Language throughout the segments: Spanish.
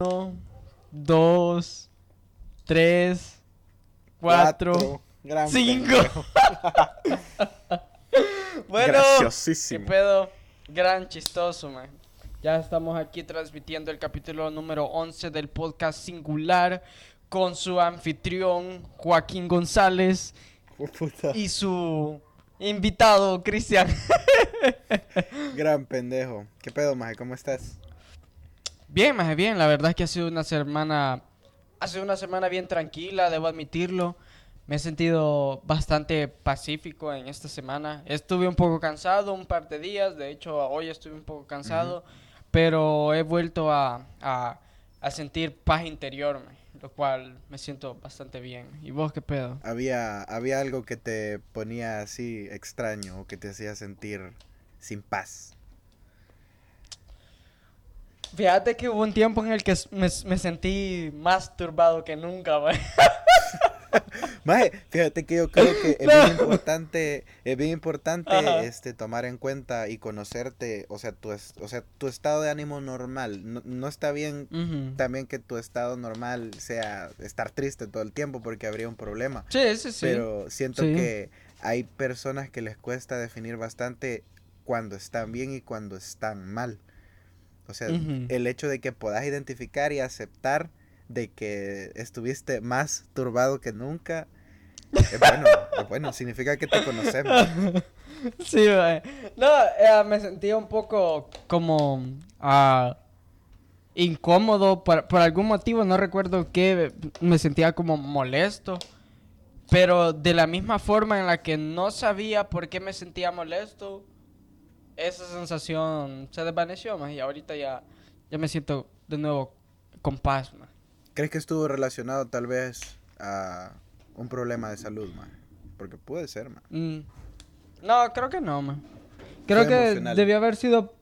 Uno, dos, tres, cuatro, Gran cinco. bueno, Graciosísimo. ¿Qué pedo? Gran chistoso, man. Ya estamos aquí transmitiendo el capítulo número 11 del podcast singular con su anfitrión Joaquín González Oh, y su invitado Cristian. Gran pendejo. ¿Qué pedo, maje? ¿Cómo estás? Bien, más bien, la verdad es que ha sido una semana ha sido una semana bien tranquila, debo admitirlo. Me he sentido bastante pacífico en esta semana. Estuve un poco cansado un par de días, de hecho hoy estuve un poco cansado, pero he vuelto a, a, a sentir paz interior, man, lo cual me siento bastante bien. ¿Y vos qué pedo? Había, había algo que te ponía así extraño o que te hacía sentir sin paz. Fíjate que hubo un tiempo en el que me, me sentí más turbado que nunca, man. Maje, fíjate que yo creo que es No. bien importante, es bien importante Ajá. este tomar en cuenta y conocerte, o sea, tu es- o sea, tu estado de ánimo normal. No, no está bien también que tu estado normal sea estar triste todo el tiempo porque habría un problema. Sí, sí, sí. Pero siento Sí. que hay personas que les cuesta definir bastante cuando están bien y cuando están mal. O sea, el hecho de que puedas identificar y aceptar de que estuviste más turbado que nunca, es bueno, es bueno, significa que te conocemos. Sí, mae. No, eh, me sentía un poco como ah, incómodo por, por algún motivo, no recuerdo qué, me sentía como molesto. Pero de la misma forma en la que no sabía por qué me sentía molesto, esa sensación se desvaneció más y ahorita ya, ya me siento de nuevo con paz. mae. ¿Crees que estuvo relacionado tal vez a un problema de salud, man? Porque puede ser, man. Mm. No, creo que no, man. Creo Fue que emocional. debió haber sido.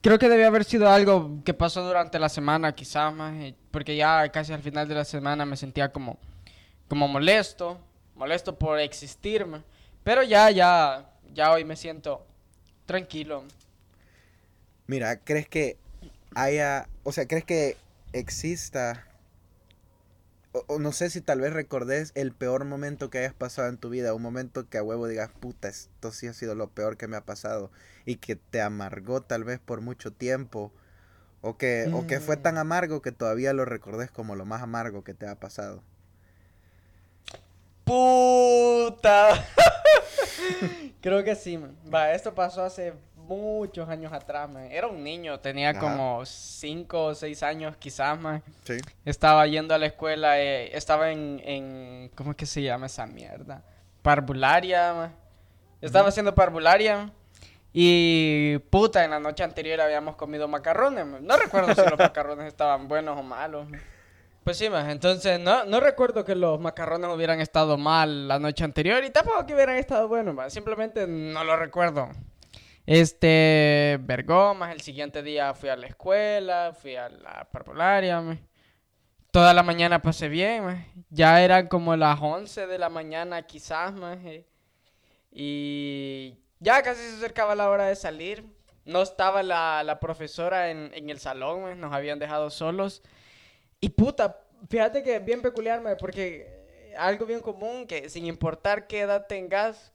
Creo que debió haber sido algo que pasó durante la semana, quizás eh, Porque ya casi al final de la semana me sentía como. Como molesto. Molesto por existir, man. Pero ya, ya. Ya hoy me siento tranquilo. Mira, ¿crees que haya, o sea, crees que exista, o, o no sé si tal vez recordes el peor momento que hayas pasado en tu vida, un momento que a huevo digas, puta, esto sí ha sido lo peor que me ha pasado y que te amargó tal vez por mucho tiempo, o que, o que fue Mm. tan amargo que todavía lo recordes como lo más amargo que te ha pasado. ¡Puta! Creo que sí, man. Va, esto pasó hace muchos años atrás, man. Era un niño, tenía Ajá. como 5 o 6 años quizás, man. Sí. Estaba yendo a la escuela, eh, estaba en, en... ¿Cómo es que se llama esa mierda? Parvularia, man. Estaba haciendo parvularia. Y puta, en la noche anterior habíamos comido macarrones. man. No recuerdo si los macarrones estaban buenos o malos. man. Pues sí, man. Entonces, no, no recuerdo que los macarrones hubieran estado mal la noche anterior y tampoco que hubieran estado buenos, man. Simplemente no lo recuerdo. Este, vergó, más el siguiente día fui a la escuela, fui a la parvularia, man. Toda la mañana pasé bien. Ya eran como las 11 de la mañana quizás, man. eh. Y ya casi se acercaba la hora de salir. No estaba la, la profesora en, en el salón. Nos habían dejado solos. Y puta, fíjate que bien peculiar, man, porque algo bien común que sin importar qué edad tengas,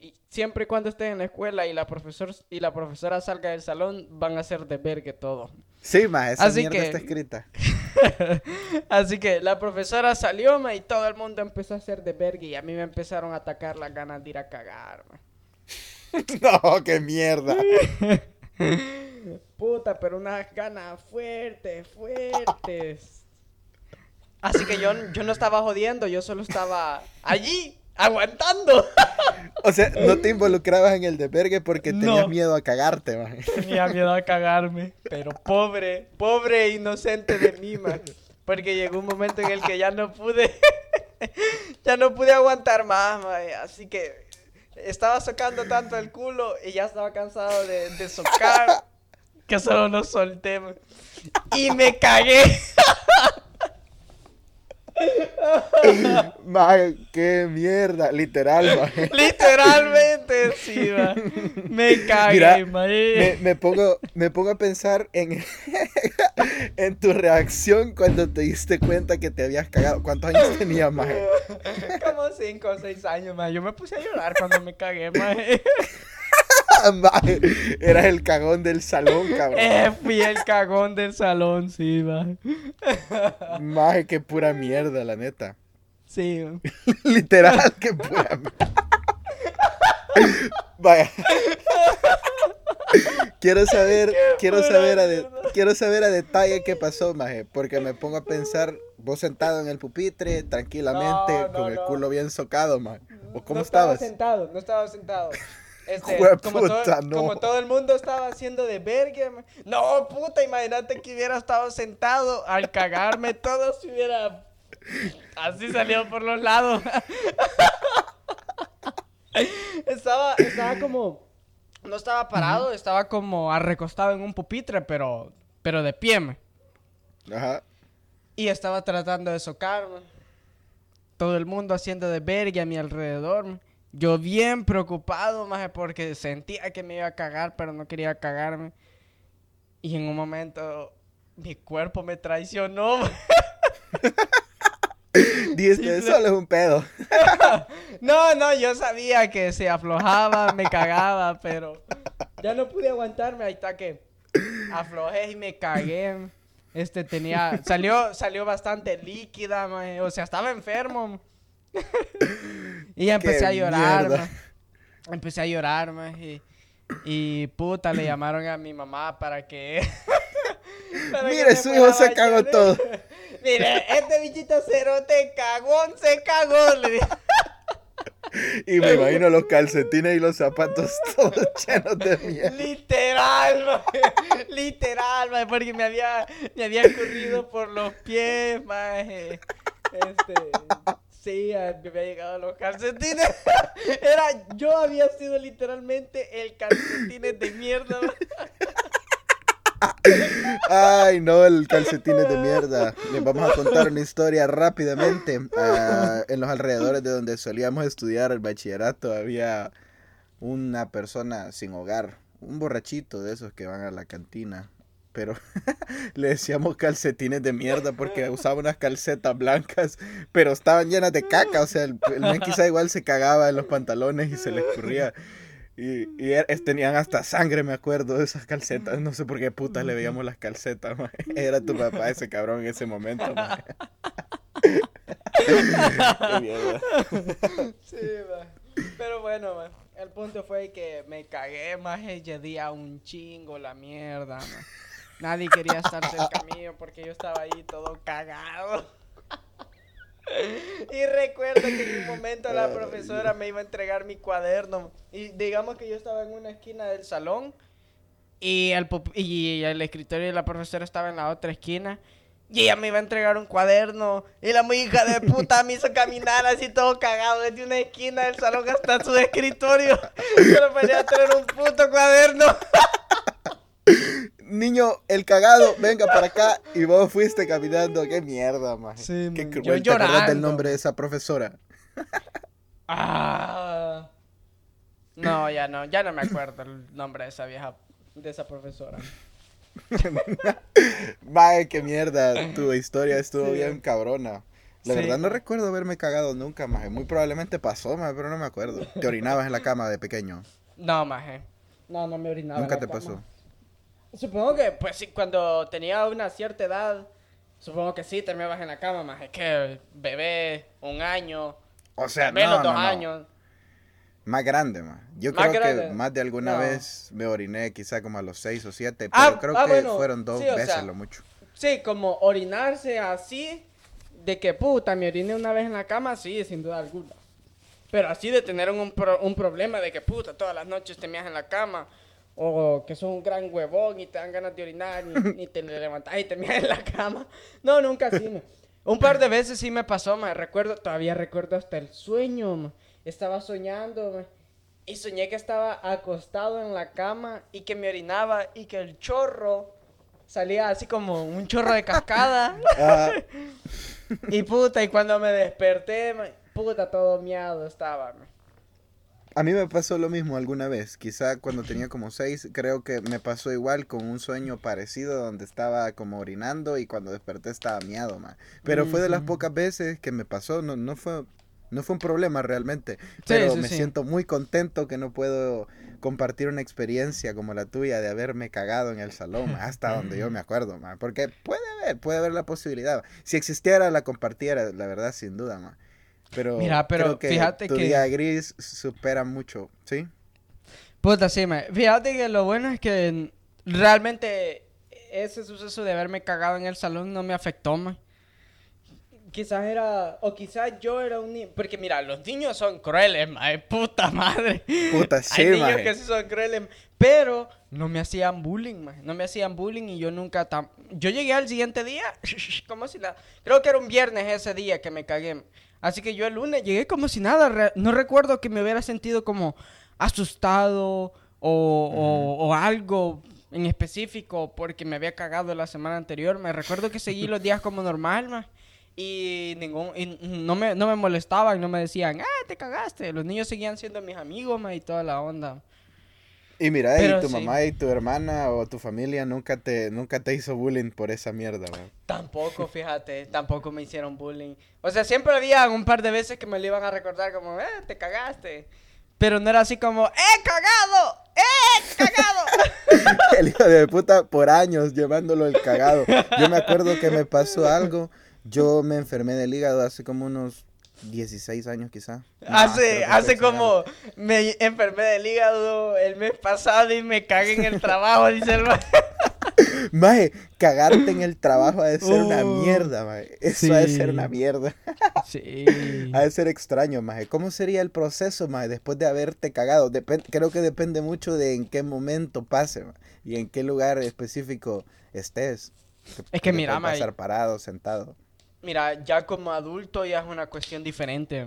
y siempre y cuando estés en la escuela y la, profesor, y la profesora salga del salón, van a ser de vergue todo. Sí, ma, esa Así mierda que- está escrita. Así que la profesora salió, ma, y todo el mundo empezó a hacer de verga y a mí me empezaron a atacar las ganas de ir a cagar, ma. no, qué mierda. Puta, pero unas ganas fuertes, fuertes. Así que yo, yo no estaba jodiendo, yo solo estaba allí, aguantando. O sea, no te involucrabas en el desvergue porque tenías No. miedo a cagarte, man. Tenía miedo a cagarme, pero pobre, pobre e inocente de mí, man. Porque llegó un momento en el que ya no pude, ya no pude aguantar más, man. Así que estaba socando tanto el culo y ya estaba cansado de, de socar que solo lo solté, man. Y me cagué. Maje, qué mierda. Literal, maje. Literalmente, sí, ma. Me cagué. Me, me pongo, me pongo a pensar en, en tu reacción cuando te diste cuenta que te habías cagado. ¿Cuántos años tenías, maje? Como 5 o 6 años, ma. Yo me puse a llorar cuando me cagué, ma. Maje, eras el cagón del salón, cabrón. Eh, fui el cagón del salón, sí, ma. Maje, qué pura mierda, la neta. Sí. Literal, qué pura mierda. Vaya. Quiero saber, quiero saber, a de- quiero saber a detalle qué pasó, maje, porque me pongo a pensar, vos sentado en el pupitre, tranquilamente, No, no, con el no. culo bien socado, maje. ¿O cómo no estaba estabas? sentado, no estaba sentado. Este, como, puta, todo, no. como todo el mundo estaba haciendo de verga. No, puta, imagínate que hubiera estado sentado al cagarme, todo se hubiera así salido por los lados. estaba, estaba como, no estaba parado, estaba como arrecostado en un pupitre, pero, pero de pie. Ajá. Y estaba tratando de socarme. Todo el mundo haciendo de verga a mi alrededor. Yo bien preocupado, maje, porque sentía que me iba a cagar, pero no quería cagarme. Y en un momento mi cuerpo me traicionó. Dijiste, solo es un pedo. No, no, yo sabía que se aflojaba, me cagaba, pero ya no pude aguantarme. Ahí está que aflojé y me cagué. Este tenía, salió, salió bastante líquida, maje, o sea, estaba enfermo. y ya empecé a llorar. Empecé a llorar, y, y puta, le llamaron a mi mamá para que... para Mire, su hijo se cagó todo. Mire, este bichito cerote cagón se cagó, le dije. Y me imagino los calcetines y los zapatos todos llenos de mierda. Literal, maje. Literal, maje, porque me había, me había escurrido por los pies, maje. Este, sí, me había llegado los calcetines. Era, yo había sido literalmente el calcetines de mierda. Ay, no, el calcetines de mierda. Les vamos a contar una historia rápidamente. Ah, en los alrededores de donde solíamos estudiar el bachillerato había una persona sin hogar, un borrachito de esos que van a la cantina. Pero le decíamos calcetines de mierda porque usaba unas calcetas blancas, pero estaban llenas de caca. O sea, el, el men quizá igual se cagaba en los pantalones y se le escurría. Y, y er- es- tenían hasta sangre, me acuerdo, de esas calcetas. No sé por qué putas le veíamos las calcetas, maje. Era tu papá ese cabrón en ese momento, maje. Qué mierda. Sí, maje. Pero bueno, maje, el punto fue que me cagué, maje, ese día un chingo la mierda. Nadie quería estar cerca mío porque yo estaba ahí todo cagado. Y recuerdo que en un momento la profesora me iba a entregar mi cuaderno. Y digamos que yo estaba en una esquina del salón y el, y el escritorio de la profesora estaba en la otra esquina. Y ella me iba a entregar un cuaderno. Y la muy hija de puta me hizo caminar así todo cagado desde una esquina del salón hasta su escritorio. Solo para traer un puto cuaderno. Niño, el cagado, venga para acá. Y vos fuiste caminando. Qué mierda, maje. Sí, Qué cruel. yo ¿Te del nombre de esa profesora? Ah. No, ya no, ya no me acuerdo el nombre de esa vieja, de esa profesora. Maje, qué mierda. Tu historia estuvo Sí. bien cabrona. La Sí. verdad no recuerdo haberme cagado nunca, maje. Muy probablemente pasó, maje, pero no me acuerdo. Te orinabas en la cama de pequeño. No, maje. No, no me orinaba. en Nunca la te cama. pasó. Supongo que, pues sí, cuando tenía una cierta edad, supongo que sí, te me vas en la cama, maje. Que bebé, un año, O sea, menos no, dos no, no. años. Más grande, más. Yo Más creo grande. que más de alguna vez me oriné, quizá como a los seis o siete, pero Ah, creo ah, que bueno, fueron dos sí, veces sea, lo mucho. Sí, como orinarse así, de que puta, me oriné una vez en la cama, sí, sin duda alguna. Pero así de tener un, pro- un problema de que puta, todas las noches te meas en la cama, o que sos un gran huevón y te dan ganas de orinar, y, y te levantas y te meas en la cama. No, nunca así. Un par de veces sí me pasó, me recuerdo, todavía recuerdo hasta el sueño, estaba soñando, y soñé que estaba acostado en la cama y que me orinaba y que el chorro salía así como un chorro de cascada. Ah, y puta, y cuando me desperté, puta, todo miado estaba. A mí me pasó lo mismo alguna vez. Quizá cuando tenía como seis, creo que me pasó igual con un sueño parecido donde estaba como orinando y cuando desperté estaba miado, ma. Pero fue de las pocas veces que me pasó, no, no fue... No fue un problema realmente, pero sí, me sí. siento muy contento que no puedo compartir una experiencia como la tuya de haberme cagado en el salón, hasta donde yo me acuerdo, ma, porque puede haber, puede haber la posibilidad. Si existiera, la compartiera, la verdad, sin duda, ma. Pero, Mira, pero creo que fíjate tu que- día gris supera mucho, ¿sí? Puta, sí, ma. Fíjate que lo bueno es que realmente ese suceso de haberme cagado en el salón no me afectó, ma. Quizás era, o quizás yo era un niño, porque mira, los niños son crueles, ma, puta madre. Puta, sí, Hay niños maje. que sí son crueles, pero no me hacían bullying, ma. No me hacían bullying y yo nunca tam... Yo llegué al siguiente día, como si la... Creo que era un viernes ese día que me cagué. Así que yo el lunes llegué como si nada. No recuerdo que me hubiera sentido como asustado o, o- o algo en específico porque me había cagado la semana anterior. Me recuerdo que seguí los días como normal, ma. Y ningún y no me no me molestaban, no me decían, "Ah, te cagaste." Los niños seguían siendo mis amigos, y toda la onda. Y mira, Pero y tu sí. mamá y tu hermana o tu familia nunca te, nunca te hizo bullying por esa mierda, man. Tampoco, fíjate, tampoco me hicieron bullying. O sea, siempre había un par de veces que me lo iban a recordar como, "Eh, te cagaste." Pero no era así como, ¡eh, cagado! ¡eh, cagado! El hijo de puta por años llevándolo el cagado. Yo me acuerdo que me pasó algo. Yo me enfermé del hígado hace como unos 16 años quizá. No, creo hace hace como me enfermé del hígado el mes pasado y me cagué en el trabajo, dice el ma- Maje, cagarte en el trabajo ha de ser una Uh, mierda, maje. Eso ha de ser sí. una mierda. Sí. Ha de ser extraño, maje. ¿Cómo sería el proceso, maje, después de haberte cagado? Depen- creo que depende mucho de en qué momento pase, maje, y en qué lugar específico estés. Es que mira, puede maje. pasar parado, sentado. Mira, ya como adulto ya es una cuestión diferente.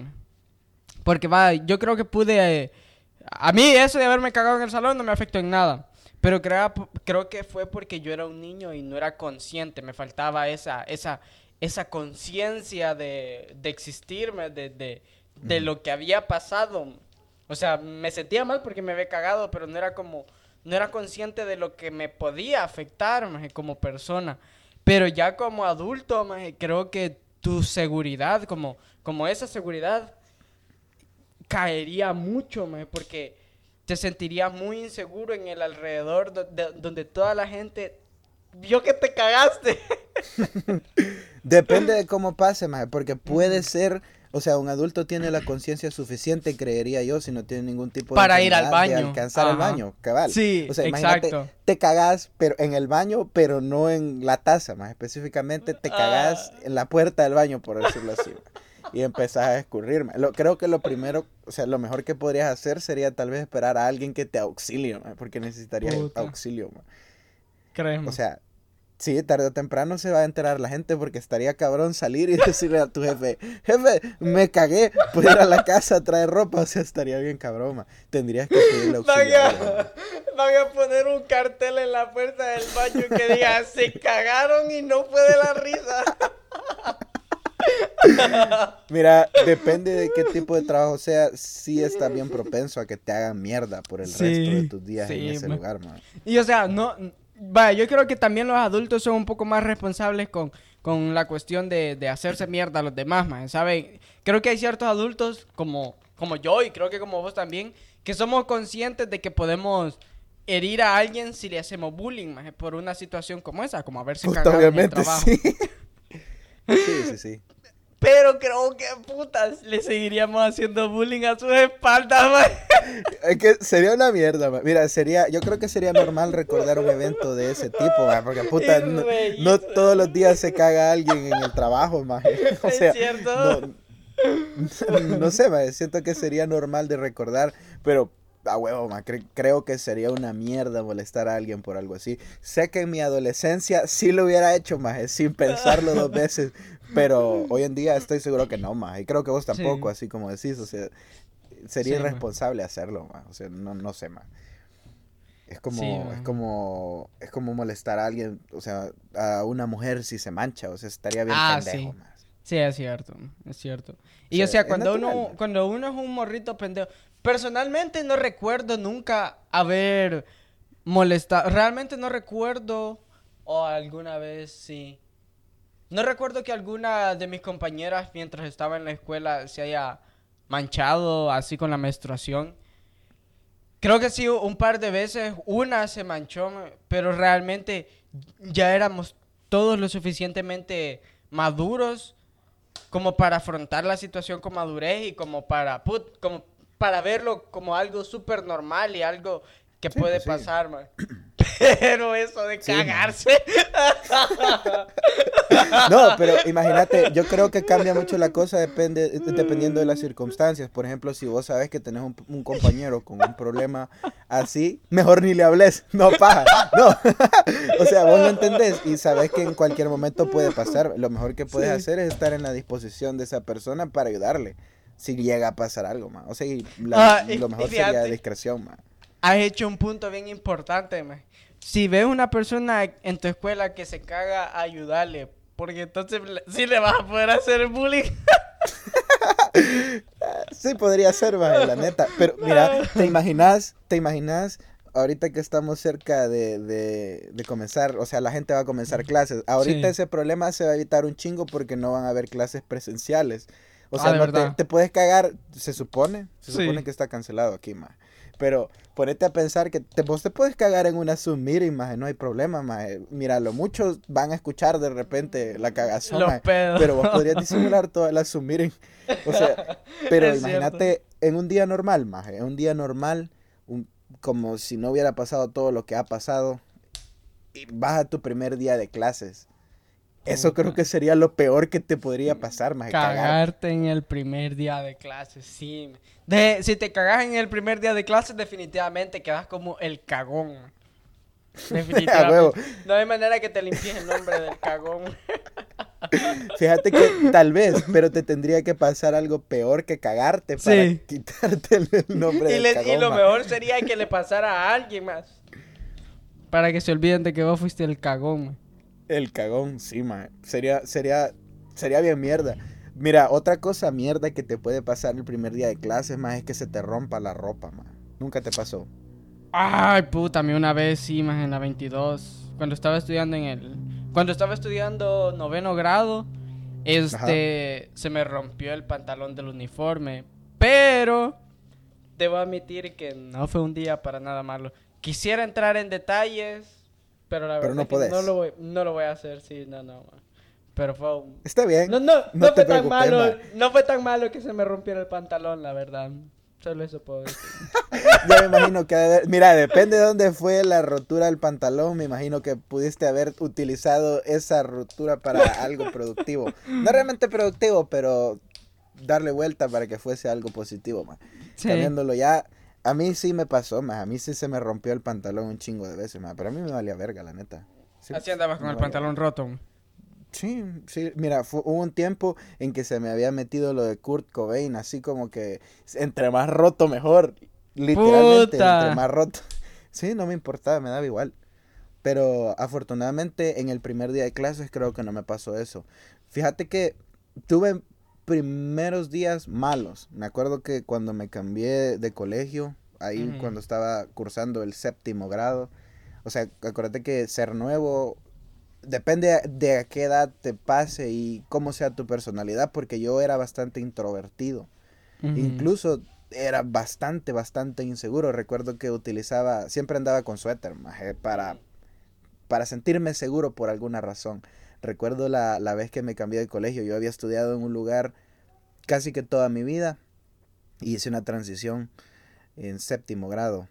Porque va, yo creo que pude... eh, a mí eso de haberme cagado en el salón no me afectó en nada. Pero creo, creo que fue porque yo era un niño y no era consciente. Me faltaba esa, esa, esa conciencia de, de existirme, de, de, de lo que había pasado. O sea, me sentía mal porque me había cagado, pero no era como... No era consciente de lo que me podía afectar como persona. Pero ya como adulto, maje, creo que tu seguridad, como, como esa seguridad, caería mucho, maje, porque te sentirías muy inseguro en el alrededor do- de- donde toda la gente vio que te cagaste. Depende de cómo pase, maje, porque puede ser, o sea, un adulto tiene la conciencia suficiente, creería yo, si no tiene ningún tipo de Para ir al enfermedad, de baño. alcanzar el baño, cabal. Sí, o sea, imagínate, exacto. te cagás pero en el baño, pero no en la taza, más específicamente te cagás Ah. en la puerta del baño, por decirlo así. Y empezás a escurrir. ma. Lo, creo que lo primero, o sea, lo mejor que podrías hacer sería tal vez esperar a alguien que te auxilie, ma, porque necesitarías Puta. auxilio. ma. Créeme. O sea, sí, tarde o temprano se va a enterar la gente porque estaría cabrón salir y decirle a tu jefe, jefe, me cagué, puedo ir a la casa a traer ropa, o sea, estaría bien cabrón, ma. Tendrías que pedirle auxilio. van a poner un cartel en la puerta del baño que diga, se cagaron y no fue de la risa. Mira, depende de qué tipo de trabajo sea, sí está bien propenso a que te hagan mierda por el Sí, resto de tus días en ese lugar, man. Y o sea, no, vaya, yo creo que también los adultos son un poco más responsables con, con la cuestión de, de hacerse mierda a los demás, man, ¿saben? Creo que hay ciertos adultos como, como yo y creo que como vos también, que somos conscientes de que podemos herir a alguien si le hacemos bullying, man, por una situación como esa, como haberse Puta, cagado en el trabajo. sí. Sí, sí, sí. Pero creo que putas le seguiríamos haciendo bullying a sus espaldas, man. Es que sería una mierda, man. Mira, sería, yo creo que sería normal recordar un evento de ese tipo, man, porque puta, Es no, no todos los días se caga alguien en el trabajo, man. O Es sea, cierto. no, no sé, man, siento que sería normal de recordar, pero a huevo, man, cre- creo que sería una mierda molestar a alguien por algo así. Sé que en mi adolescencia sí lo hubiera hecho, más sin pensarlo dos veces, pero hoy en día estoy seguro que no, más y creo que vos tampoco, Sí. así como decís, o sea, sería Sí, ma. irresponsable hacerlo, más o sea, no, no sé, más Es como, Sí, es como, es como molestar a alguien, o sea, a una mujer si se mancha, o sea, estaría bien Ah, pendejo, sí. man. Sí, es cierto, es cierto. Y o sea, cuando natural, uno, man. cuando uno es un morrito pendejo, personalmente no recuerdo nunca haber molestado, realmente no recuerdo, o alguna vez sí. No recuerdo que alguna de mis compañeras mientras estaba en la escuela se haya manchado así con la menstruación. Creo que sí, un par de veces, una se manchó, pero realmente ya éramos todos lo suficientemente maduros como para afrontar la situación con madurez y como para, put- como para verlo como algo súper normal y algo que Sí, puede pues sí. pasar, man. Pero eso de Sí, man. cagarse. No, pero imagínate, yo creo que cambia mucho la cosa depende, dependiendo de las circunstancias. Por ejemplo, si vos sabes que tenés un, un compañero con un problema así, mejor ni le hables. No, paja. No. o sea, vos lo entendés y sabes que en cualquier momento puede pasar. Lo mejor que puedes hacer es estar en la disposición de esa persona para ayudarle. Si llega a pasar algo, más. O sea, y la- Ah, lo mejor sería discreción, más. Has hecho un punto bien importante, man. Si ves una persona en tu escuela que se caga, ayudarle. Porque entonces sí le vas a poder hacer bullying. Sí, podría ser, maje, la neta. Pero mira, ¿te imaginas? ¿Te imaginas? Ahorita que estamos cerca de, de, de comenzar, o sea, la gente va a comenzar clases. Ahorita Sí. ese problema se va a evitar un chingo porque no van a haber clases presenciales. O Ah, sea, no te, te puedes cagar, se supone, se Sí. supone que está cancelado aquí, más. Pero ponete a pensar que te, vos te puedes cagar en una Zoom meeting, maje, no hay problema, maje. Mira, lo muchos van a escuchar de repente la cagazón, Los maje, pedos. pero vos podrías disimular toda la Zoom meeting. O sea, pero Es imagínate en un día normal, maje, en un día normal, un- como si no hubiera pasado todo lo que ha pasado, y vas a tu primer día de clases. Eso creo que sería lo peor que te podría pasar, cagar. Cagarte en el primer día de clases, sí. De, si te cagas en el primer día de clases, definitivamente quedas como el cagón. Definitivamente. No hay manera que te limpies el nombre del cagón. Fíjate que tal vez, pero te tendría que pasar algo peor que cagarte para Sí. quitarte el, nombre Y, del le- y cagón, lo mejor sería que le pasara a alguien más. Para que se olviden de que vos fuiste el cagón. Man. El cagón, sí, maje. Sería, sería, sería bien mierda. Mira, otra cosa mierda que te puede pasar el primer día de clases, más es que se te rompa la ropa, más. Nunca te pasó. Ay, puta, a mí una vez sí, más en la 22. Cuando estaba estudiando en el. Cuando estaba estudiando noveno grado, este. Se me rompió el pantalón del uniforme. Pero. Debo admitir que no fue un día para nada malo. Quisiera entrar en detalles. Pero la Pero no es que no podés. lo, voy, no lo voy a hacer, sí, no, no. man. Pero fue un- Está bien. No, no, no, No fue tan malo. ma. No fue tan malo que se me rompiera el pantalón, la verdad. Solo eso puedo decir. Ya me imagino que haber- Mira, depende de dónde fue la rotura del pantalón. Me imagino que pudiste haber utilizado esa rotura para algo productivo. No realmente productivo, pero darle vuelta para que fuese algo positivo, más. Sí. Cambiándolo ya. A mí sí me pasó, más. A mí sí se me rompió el pantalón un chingo de veces, más. Pero a mí me valía verga, la neta. Sí, Así andabas con el pantalón roto. Sí, sí, mira, hubo un tiempo en que se me había metido lo de Kurt Cobain, así como que entre más roto mejor, literalmente, Puta. entre más roto. Sí, no me importaba, me daba igual. Pero afortunadamente en el primer día de clases creo que no me pasó eso. Fíjate que tuve primeros días malos. Me acuerdo que cuando me cambié de colegio, ahí cuando estaba cursando el séptimo grado, o sea, acuérdate que ser nuevo depende de a qué edad te pase y cómo sea tu personalidad, porque yo era bastante introvertido. Incluso era bastante, bastante inseguro. Recuerdo que utilizaba, siempre andaba con suéter, maje, para, para sentirme seguro por alguna razón. Recuerdo la, la vez que me cambié de colegio, yo había estudiado en un lugar casi que toda mi vida y hice una transición en séptimo grado.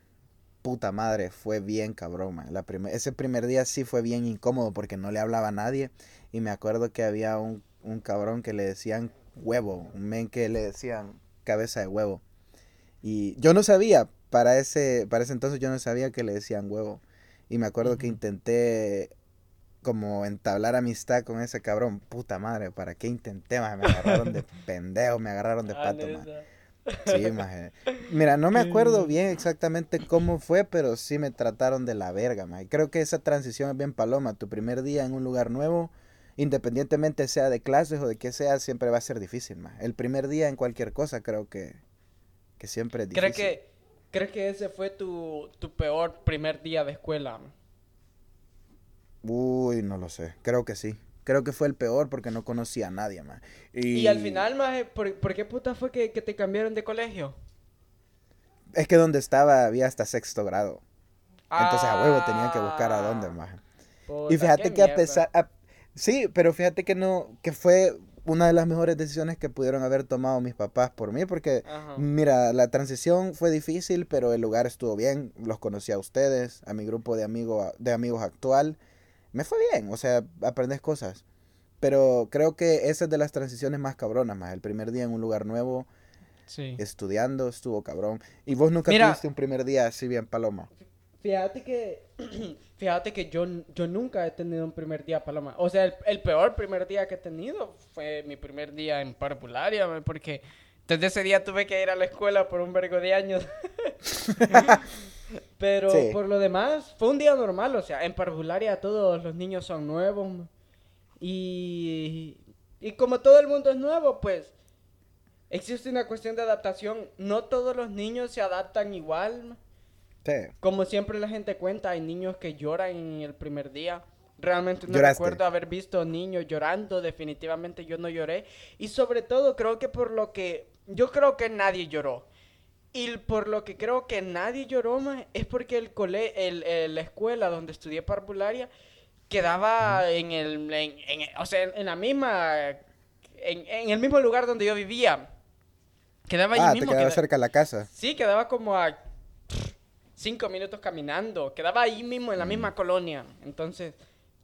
Puta madre, fue bien cabrón, man. La primer- ese primer día sí fue bien incómodo porque no le hablaba a nadie y me acuerdo que había un, un cabrón que le decían huevo, un men que le decían cabeza de huevo. Y yo no sabía, para ese, para ese entonces yo no sabía que le decían huevo. Y me acuerdo que intenté como entablar amistad con ese cabrón. Puta madre, ¿para qué intenté? man? Me agarraron de pendejo, me agarraron de Ah, pato, neta. Sí, maje. Mira, no me acuerdo bien exactamente cómo fue, pero sí me trataron de la verga, maje. Creo que esa transición es bien paloma. Tu primer día en un lugar nuevo, independientemente sea de clases o de qué sea, siempre va a ser difícil, maje. El primer día en cualquier cosa creo que, que siempre es difícil. ¿Creo que, ¿Crees que ese fue tu, tu peor primer día de escuela? Uy, no lo sé. Creo que sí. Creo que fue el peor porque no conocía a nadie, más. Y, al final, más, ¿por, ¿por, qué puta fue que, que, te cambiaron de colegio? Es que donde estaba había hasta sexto grado. Entonces a huevo tenía que buscar a dónde, más. Y fíjate que a pesar... sí, pero fíjate que no... Que fue una de las mejores decisiones que pudieron haber tomado mis papás por mí, porque, mira, la transición fue difícil, pero el lugar estuvo bien, los conocí a ustedes, a mi grupo de, amigo, de amigos actual, me fue bien, o sea, aprendes cosas. Pero creo que esa es de las transiciones más cabronas, más. El primer día en un lugar nuevo, estudiando, estuvo cabrón. Y vos nunca tuviste un primer día así bien paloma. Fíjate que, fíjate que yo, yo nunca he tenido un primer día paloma. O sea, el, peor primer día que he tenido fue mi primer día en parvularia, porque desde ese día tuve que ir a la escuela por un vergo de años. Pero por lo demás, fue un día normal, o sea, en parvularia todos los niños son nuevos. Y, y como todo el mundo es nuevo, pues existe una cuestión de adaptación. No todos los niños se adaptan igual. Sí. Como siempre la gente cuenta, hay niños que lloran en el primer día. Realmente no recuerdo haber visto niños llorando, definitivamente yo no lloré. Y sobre todo creo que por lo que... Yo creo que nadie lloró. Y por lo que creo que nadie lloró más es porque el cole, el, la escuela donde estudié parvularia quedaba en el, en, o sea, en, la misma, en, el mismo lugar donde yo vivía. Quedaba ahí ah, mismo. Te quedaba cerca de la casa. Sí, quedaba como a cinco minutos caminando. Quedaba ahí mismo, en la misma colonia. Entonces,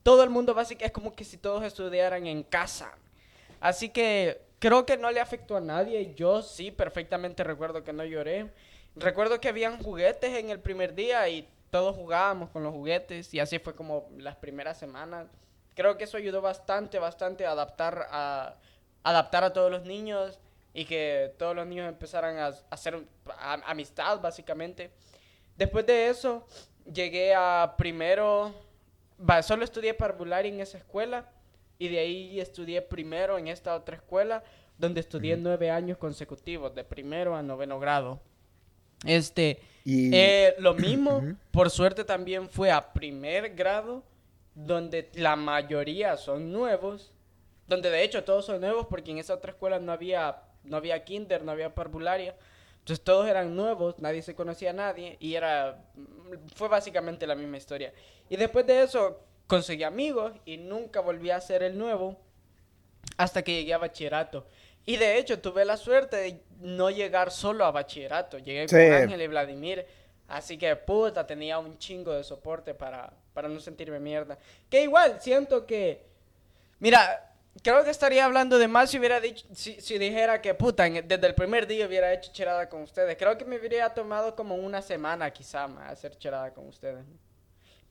todo el mundo básicamente es como que si todos estudiaran en casa. Así que Creo que no le afectó a nadie. Yo sí, perfectamente recuerdo que no lloré. Recuerdo que habían juguetes en el primer día y todos jugábamos con los juguetes y así fue como las primeras semanas. Creo que eso ayudó bastante, bastante a adaptar a, adaptar a todos los niños y que todos los niños empezaran a, hacer amistad, básicamente. Después de eso, llegué a primero, solo estudié parvularia en esa escuela y de ahí estudié primero en esta otra escuela, donde estudié nueve años consecutivos, de primero a noveno grado. Este, eh, lo mismo, por suerte también fue a primer grado, donde la mayoría son nuevos, donde de hecho todos son nuevos porque en esa otra escuela no había, no había kinder, no había parvularia. Entonces todos eran nuevos, nadie se conocía a nadie y era, fue básicamente la misma historia. Y después de eso, conseguí amigos y nunca volví a ser el nuevo hasta que llegué a bachillerato. Y de hecho tuve la suerte de no llegar solo a bachillerato, llegué con Ángel y Vladimir. Así que puta, tenía un chingo de soporte para, para no sentirme mierda. Que igual, siento que... Mira, creo que estaría hablando de más si hubiera dicho, si, si dijera que puta, desde el primer día hubiera hecho cherada con ustedes. Creo que me hubiera tomado como una semana quizá más hacer cherada con ustedes.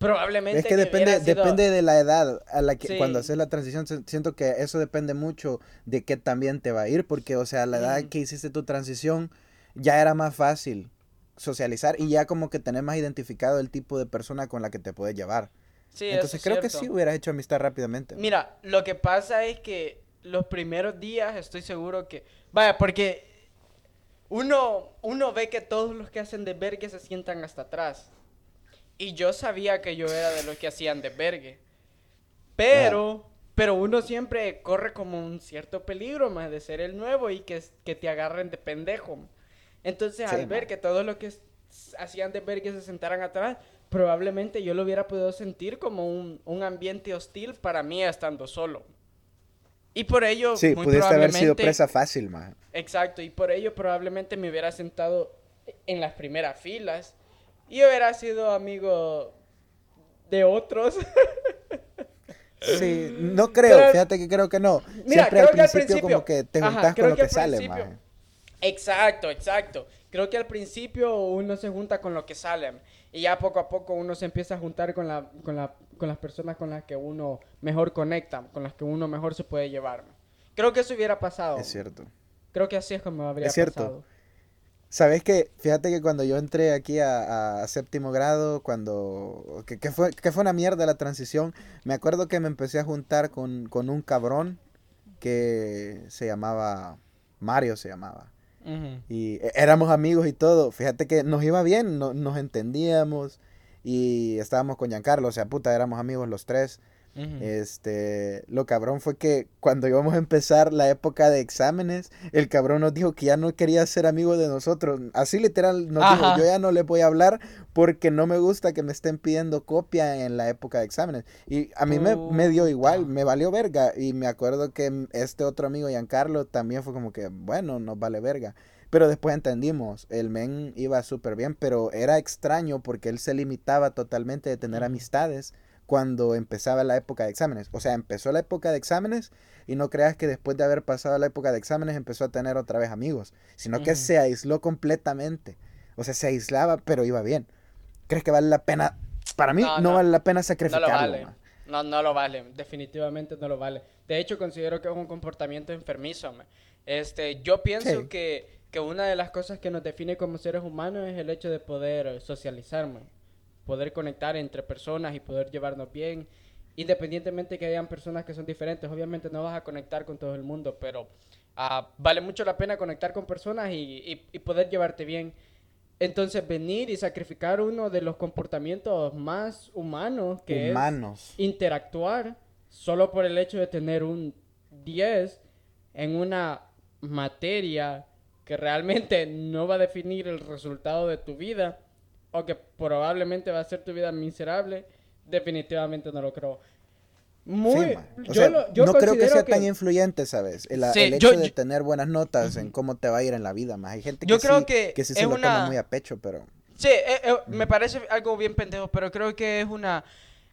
Probablemente. Es que depende, depende de la edad a la que cuando haces la transición. Siento que eso depende mucho de qué también te va a ir. Porque, o sea, la edad que hiciste tu transición ya era más fácil socializar y ya como que tenés más identificado el tipo de persona con la que te puedes llevar. Sí, Entonces creo que sí hubieras hecho amistad rápidamente. Mira, lo que pasa es que los primeros días estoy seguro que. Vaya, porque uno, uno ve que todos los que hacen de vergue se sientan hasta atrás. Y yo sabía que yo era de los que hacían de vergue. Pero, pero uno siempre corre como un cierto peligro, más de ser el nuevo y que, que te agarren de pendejo. Entonces, al ver que todos los que hacían de vergue se sentaran atrás, probablemente yo lo hubiera podido sentir como un, un ambiente hostil para mí estando solo. Y por ello, sí, muy pudiste haber sido presa fácil, man. Exacto, y por ello probablemente me hubiera sentado en las primeras filas y hubiera sido amigo de otros. Sí, no creo, fíjate que creo que no. Mira, Siempre al, principio, como que te juntas con lo que, sale, man. Exacto, exacto. Creo que al principio uno se junta con lo que sale y ya poco a poco uno se empieza a juntar con, la, con, la, con las personas con las que uno mejor conecta, con las que uno mejor se puede llevar. Creo que eso hubiera pasado. Es cierto. Creo que así es como habría es cierto. pasado. ¿Sabes qué? Fíjate que cuando yo entré aquí a, a séptimo grado, cuando... Que, que fue, que fue una mierda la transición, me acuerdo que me empecé a juntar con, con un cabrón que se llamaba... Mario se llamaba. Y e- éramos amigos y todo. Fíjate que nos iba bien, no- nos entendíamos y estábamos con Giancarlo, o sea, puta, éramos amigos los tres. Este, lo cabrón fue que cuando íbamos a empezar la época de exámenes, el cabrón nos dijo que ya no quería ser amigo de nosotros. Así literal nos dijo, yo ya no le voy a hablar porque no me gusta que me estén pidiendo copia en la época de exámenes. Y a mí me, me dio igual, me valió verga. Y me acuerdo que este otro amigo, Giancarlo, también fue como que, bueno, nos vale verga. Pero después entendimos, el men iba súper bien, pero era extraño porque él se limitaba totalmente de tener amistades cuando empezaba la época de exámenes. O sea, empezó la época de exámenes y no creas que después de haber pasado la época de exámenes empezó a tener otra vez amigos, sino que Ujú. se aisló completamente. O sea, se aislaba, pero iba bien. ¿Crees que vale la pena? Para mí No, no, no. vale la pena No sacrificarlo. lo vale. man. No, no lo vale. Definitivamente no lo vale. De hecho, considero que es un comportamiento enfermizo. ma. Este, yo pienso Sí. que, que una de las cosas que nos define como seres humanos es el hecho de poder eh, socializar, ma. Poder conectar entre personas y poder llevarnos bien. Independientemente que hayan personas que son diferentes, obviamente no vas a conectar con todo el mundo, pero ah, vale mucho la pena conectar con personas y, y- y poder llevarte bien. Entonces, venir y sacrificar uno de los comportamientos más humanos, que es Humanos. interactuar solo por el hecho de tener un 10 en una materia que realmente no va a definir el resultado de tu vida o que probablemente va a ser tu vida miserable, definitivamente no lo creo. Muy, Sí, yo sea, lo- yo no creo que sea tan influyente, ¿sabes? El, Sí, el hecho yo- de yo- tener buenas notas en cómo te va a ir en la vida, más. Hay gente que Yo creo sí, que sí es se lo toma una- muy a pecho, pero... Sí, eh, eh, me parece algo bien pendejo, pero creo que es una,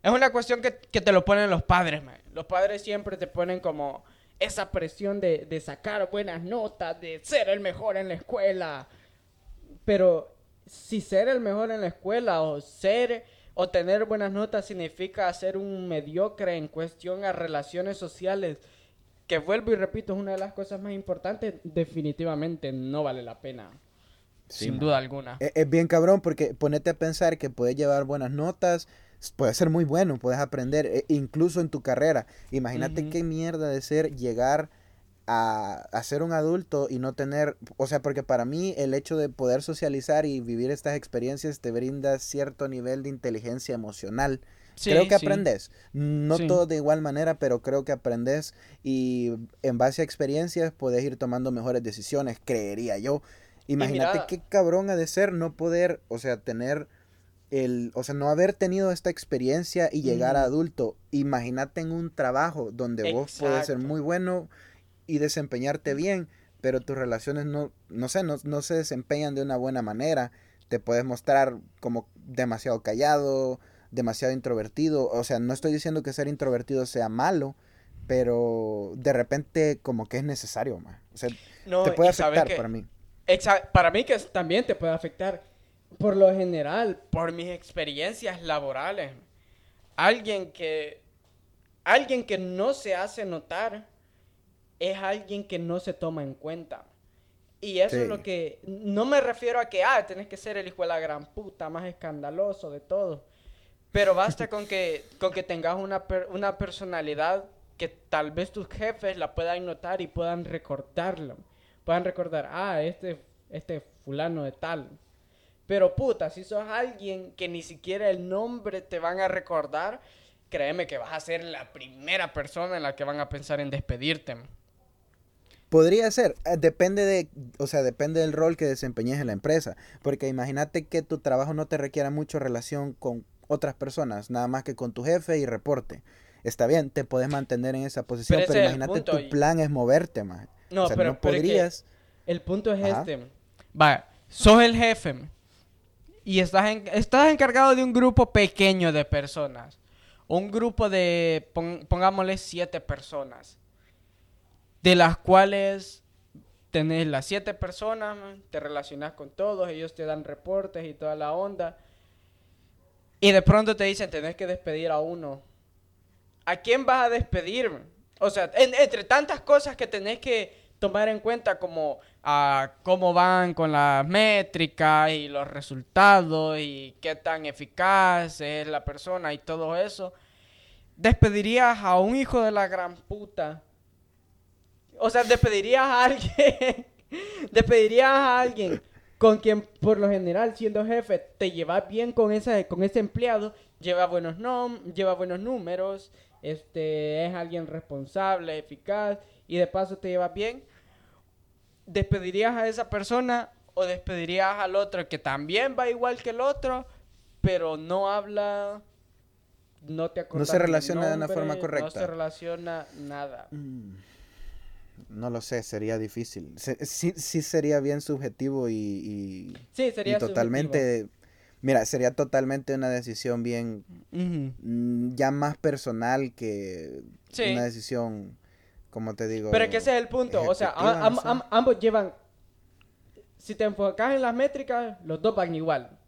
es una cuestión que, que te lo ponen los padres, man. Los padres siempre te ponen como esa presión de, de sacar buenas notas, de ser el mejor en la escuela. Pero si ser el mejor en la escuela o ser o tener buenas notas significa ser un mediocre en cuestión a relaciones sociales, que vuelvo y repito, es una de las cosas más importantes, definitivamente no vale la pena. Sí, sin man. duda alguna. Es, es bien cabrón porque ponete a pensar que puedes llevar buenas notas, puedes ser muy bueno, puedes aprender, e- incluso en tu carrera. Imagínate qué mierda de ser llegar a, a ser un adulto y no tener, o sea, porque para mí el hecho de poder socializar y vivir estas experiencias te brinda cierto nivel de inteligencia emocional. creo Sí, que sí. aprendes, no Sí. todo de igual manera, pero creo que aprendes y en base a experiencias puedes ir tomando mejores decisiones, creería yo. Imagínate qué cabrón ha de ser no poder, o sea, tener el, o sea, no haber tenido esta experiencia y llegar a adulto. Imagínate en un trabajo donde vos puedes ser muy bueno y desempeñarte bien, pero tus relaciones no, no sé, no, no se desempeñan de una buena manera. Te puedes mostrar como demasiado callado, demasiado introvertido. O sea, no estoy diciendo que ser introvertido sea malo, pero de repente como que es necesario, ma. O sea, No, te puede afectar que- para mí. Para mí que también te puede afectar. Por lo general, por mis experiencias laborales. Alguien que alguien que no se hace notar es alguien que no se toma en cuenta. Y eso es lo que no me refiero a que ah, tenés que ser el hijo de la gran puta más escandaloso de todo. Pero basta con que con que tengas una per- una personalidad que tal vez tus jefes la puedan notar y puedan recordarlo. Puedan recordar, ah, este este fulano de tal. Pero puta, si sos alguien que ni siquiera el nombre te van a recordar, créeme que vas a ser la primera persona en la que van a pensar en despedirte. Podría ser, eh, depende de, o sea, depende del rol que desempeñes en la empresa, porque imagínate que tu trabajo no te requiera mucho relación con otras personas, nada más que con tu jefe y reporte. Está bien, te puedes mantener en esa posición, Pero imagínate tu y- plan es moverte más. No, o sea, pero, no podrías. el punto es Ajá. este. Vaya, sos el jefe y estás, en- estás encargado de un grupo pequeño de personas. Un grupo de, pon- pongámosle, siete personas. De las cuales tenés las siete personas, te relacionas con todos, ellos te dan reportes y toda la onda. Y de pronto te dicen, tenés que despedir a uno. ¿A quién vas a despedir? O sea, en- entre tantas cosas que tenés que tomar en cuenta como ah, cómo van con las métricas y los resultados y qué tan eficaz es la persona y todo eso, despedirías a un hijo de la gran puta. O sea, despedirías a alguien, despedirías a alguien con quien por lo general siendo jefe te llevas bien con ese, con ese empleado, lleva buenos, nom lleva buenos números, este, es alguien responsable, eficaz y de paso te llevas bien, ¿despedirías a esa persona o despedirías al otro que también va igual que el otro, pero no habla, no te No se relaciona de una forma correcta. No se relaciona nada. Mm, No lo sé, sería difícil. Se- sí, sí sería bien subjetivo y, y- Sí, sería y totalmente... Mira, sería totalmente una decisión bien mm, ya más personal que Sí. una decisión, como te digo. Pero que ese es el punto. O sea, no sé. ambos llevan. Si te enfocas en las métricas, los dos van igual.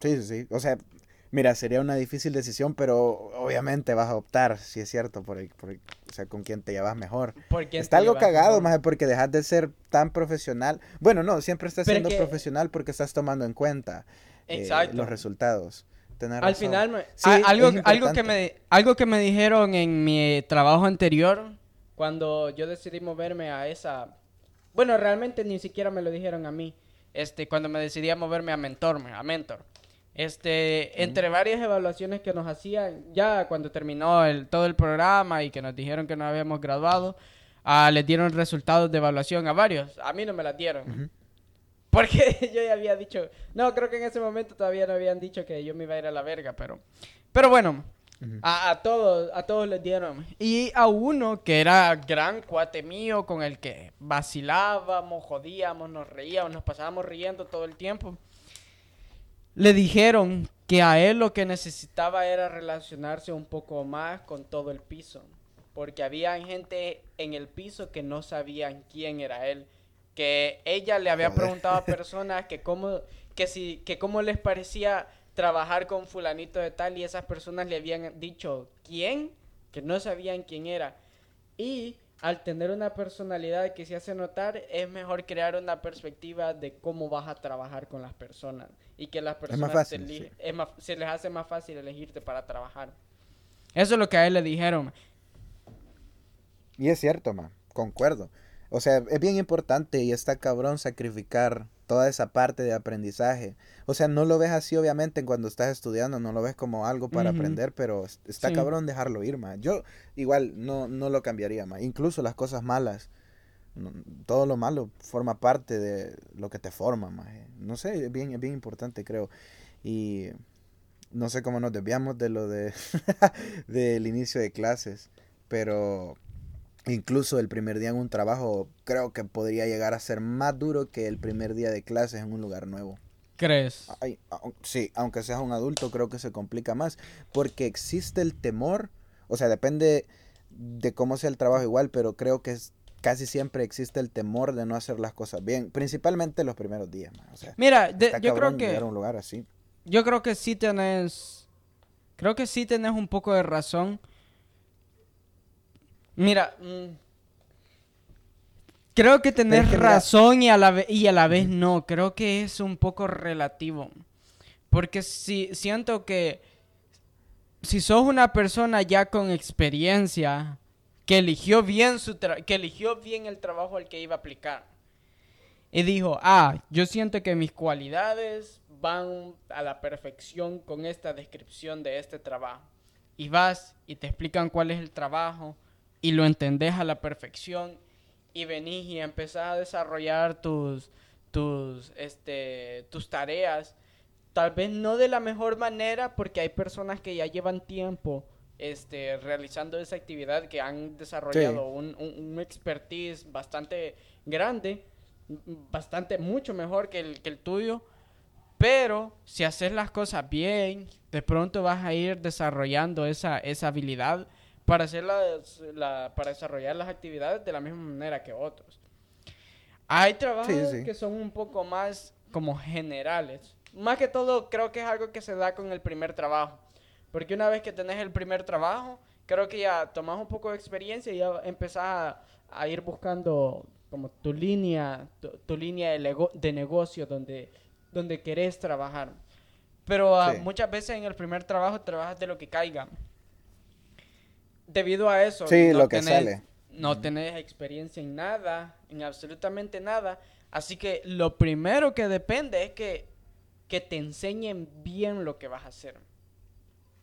Sí, sí, sí. O sea, mira, sería una difícil decisión, pero obviamente vas a optar, si es cierto, por, el- por el- o sea, con quien te llevas mejor. ¿Por quién Está algo cagado, más porque dejas de ser tan profesional. Bueno, no, siempre estás Pero siendo que- profesional porque estás tomando en cuenta eh, los resultados. Al razón. final, me- Sí, a- algo, algo, que me, algo que me dijeron en mi trabajo anterior, cuando yo decidí moverme a esa... Bueno, realmente ni siquiera me lo dijeron a mí. Este, cuando me decidí a moverme a mentor, a mentor. Este, entre varias evaluaciones que nos hacían, ya cuando terminó el, todo el programa y que nos dijeron que nos habíamos graduado, ah, les dieron resultados de evaluación a varios. A mí no me las dieron. Porque yo ya había dicho, no, creo que en ese momento todavía no habían dicho que yo me iba a ir a la verga, pero, pero bueno, a, a todos, a todos les dieron. Y a uno que era gran cuate mío, con el que vacilábamos, jodíamos, nos reíamos, nos pasábamos riendo todo el tiempo, le dijeron que a él lo que necesitaba era relacionarse un poco más con todo el piso. Porque había gente en el piso que no sabían quién era él. Que ella le había preguntado a personas que cómo, que si, que cómo les parecía trabajar con fulanito de tal y esas personas le habían dicho quién, que no sabían quién era. Y al tener una personalidad que se hace notar, es mejor crear una perspectiva de cómo vas a trabajar con las personas. Y que las personas sí. es más- se les hace más fácil elegirte para trabajar. Eso es lo que a él le dijeron. Y es cierto, ma, concuerdo. O sea, es bien importante y está cabrón sacrificar toda esa parte de aprendizaje. O sea, no lo ves así obviamente cuando estás estudiando, no lo ves como algo para aprender, pero es- está Sí. cabrón dejarlo ir, ma. Yo igual no, no lo cambiaría, ma. Incluso las cosas malas, no- todo lo malo forma parte de lo que te forma, ma. No sé, es bien, es bien importante, creo. Y no sé cómo nos desviamos de lo de del inicio de clases, pero incluso el primer día en un trabajo creo que podría llegar a ser más duro que el primer día de clases en un lugar nuevo. ¿Crees? Ay, sí, aunque seas un adulto creo que se complica más porque existe el temor, o sea, depende de cómo sea el trabajo igual, pero creo que es- casi siempre existe el temor de no hacer las cosas bien, principalmente los primeros días, ma, o sea, Mira, de- yo creo que... llegar a un lugar así. Yo creo que sí tenés. Creo que sí tenés un poco de razón. Mira, mm, creo que tenés es que mira- razón y a la y a la vez no. Creo que es un poco relativo. Porque si siento que si sos una persona ya con experiencia que eligió bien su que eligió bien el trabajo al que iba a aplicar y dijo, ah, yo siento que mis cualidades van a la perfección con esta descripción de este trabajo. Y vas y te explican cuál es el trabajo y lo entendés a la perfección y venís y empezás a desarrollar tus, tus, este, tus tareas. Tal vez no de la mejor manera porque hay personas que ya llevan tiempo este, realizando esa actividad que han desarrollado un, un- un expertise bastante grande, bastante mucho mejor que el, que el tuyo. Pero si haces las cosas bien, de pronto vas a ir desarrollando esa, esa habilidad para, hacer las- la- para desarrollar las actividades de la misma manera que otros. Hay trabajos sí. que son un poco más como generales. Más que todo, creo que es algo que se da con el primer trabajo. Porque una vez que tenés el primer trabajo, creo que ya tomás un poco de experiencia y ya empezás a, a ir buscando como tu línea, tu, línea de, de, negocio donde, donde querés trabajar. Pero ah, muchas veces en el primer trabajo trabajas de lo que caiga. Debido a eso, sí, lo que sale. no tenés experiencia en nada, en absolutamente nada. Así que lo primero que depende es que, que te enseñen bien lo que vas a hacer.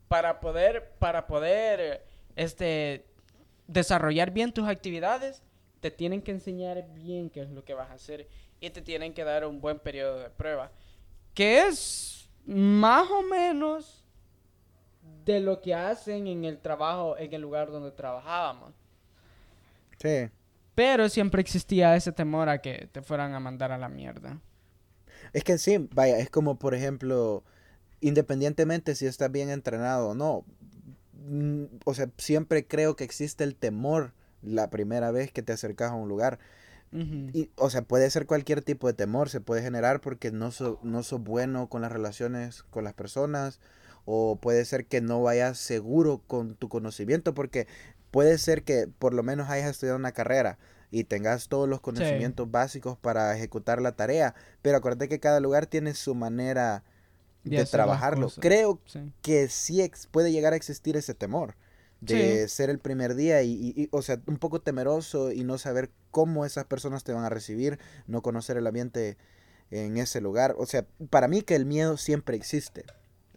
Para poder, para poder este, desarrollar bien tus actividades, te tienen que enseñar bien qué es lo que vas a hacer y te tienen que dar un buen periodo de prueba. Que es más o menos de lo que hacen en el trabajo, en el lugar donde trabajábamos. Sí. Pero siempre existía ese temor a que te fueran a mandar a la mierda. Es que sí, vaya, es como por ejemplo, independientemente si estás bien entrenado o no, mm, o sea, siempre creo que existe el temor la primera vez que te acercas a un lugar. y, o sea, puede ser cualquier tipo de temor, se puede generar porque no sos no bueno con las relaciones con las personas, o puede ser que no vayas seguro con tu conocimiento, porque puede ser que por lo menos hayas estudiado una carrera y tengas todos los conocimientos básicos para ejecutar la tarea, pero acuérdate que cada lugar tiene su manera de, trabajarlo. Creo que sí puede llegar a existir ese temor de ser el primer día y, o sea, un poco temeroso y no saber cómo esas personas te van a recibir, no conocer el ambiente en ese lugar. O sea, para mí que el miedo siempre existe.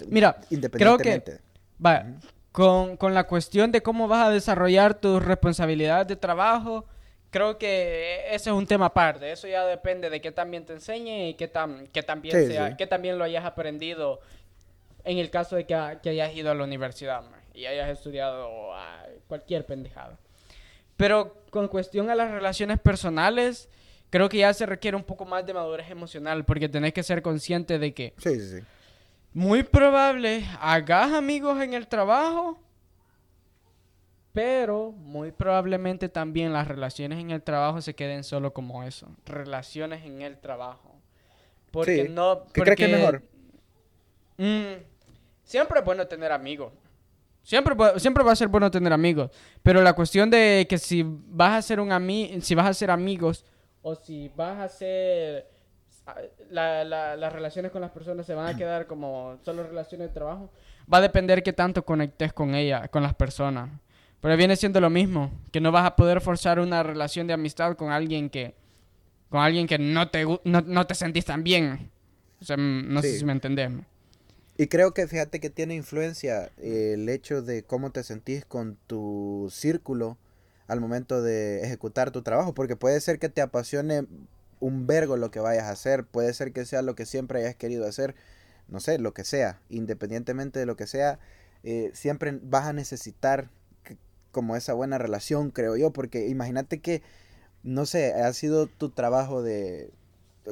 Mira, independientemente. Creo que, con, con la cuestión de cómo vas a desarrollar tus responsabilidades de trabajo, creo que ese es un tema aparte. Eso ya depende de qué también te enseñe y qué, tan, qué, también, sea, qué también lo hayas aprendido en el caso de que, que hayas ido a la universidad y hayas estudiado cualquier pendejada. Pero con cuestión a las relaciones personales, creo que ya se requiere un poco más de madurez emocional porque tenés que ser consciente de que... Sí, sí, sí. Muy probable hagas amigos en el trabajo, pero muy probablemente también las relaciones en el trabajo se queden solo como eso, relaciones en el trabajo. Porque no... ¿Qué crees que es mejor? Mm, siempre es bueno tener amigos. Siempre, siempre va a ser bueno tener amigos. Pero la cuestión de que si vas a ser un ami si vas a ser amigos o si vas a ser las relaciones con las personas se van a quedar como solo relaciones de trabajo, va a depender qué tanto conectes con ella, con las personas. Pero viene siendo lo mismo, que no vas a poder forzar una relación de amistad con alguien que con alguien que no te no, te sentís tan bien. O sea, no sé si me entendés. Y creo que fíjate que tiene influencia eh, el hecho de cómo te sentís con tu círculo al momento de ejecutar tu trabajo, porque puede ser que te apasione un vergo lo que vayas a hacer, puede ser que sea lo que siempre hayas querido hacer, no sé, lo que sea, independientemente de lo que sea, eh, siempre vas a necesitar como esa buena relación, creo yo, porque imagínate que, no sé, ha sido tu trabajo de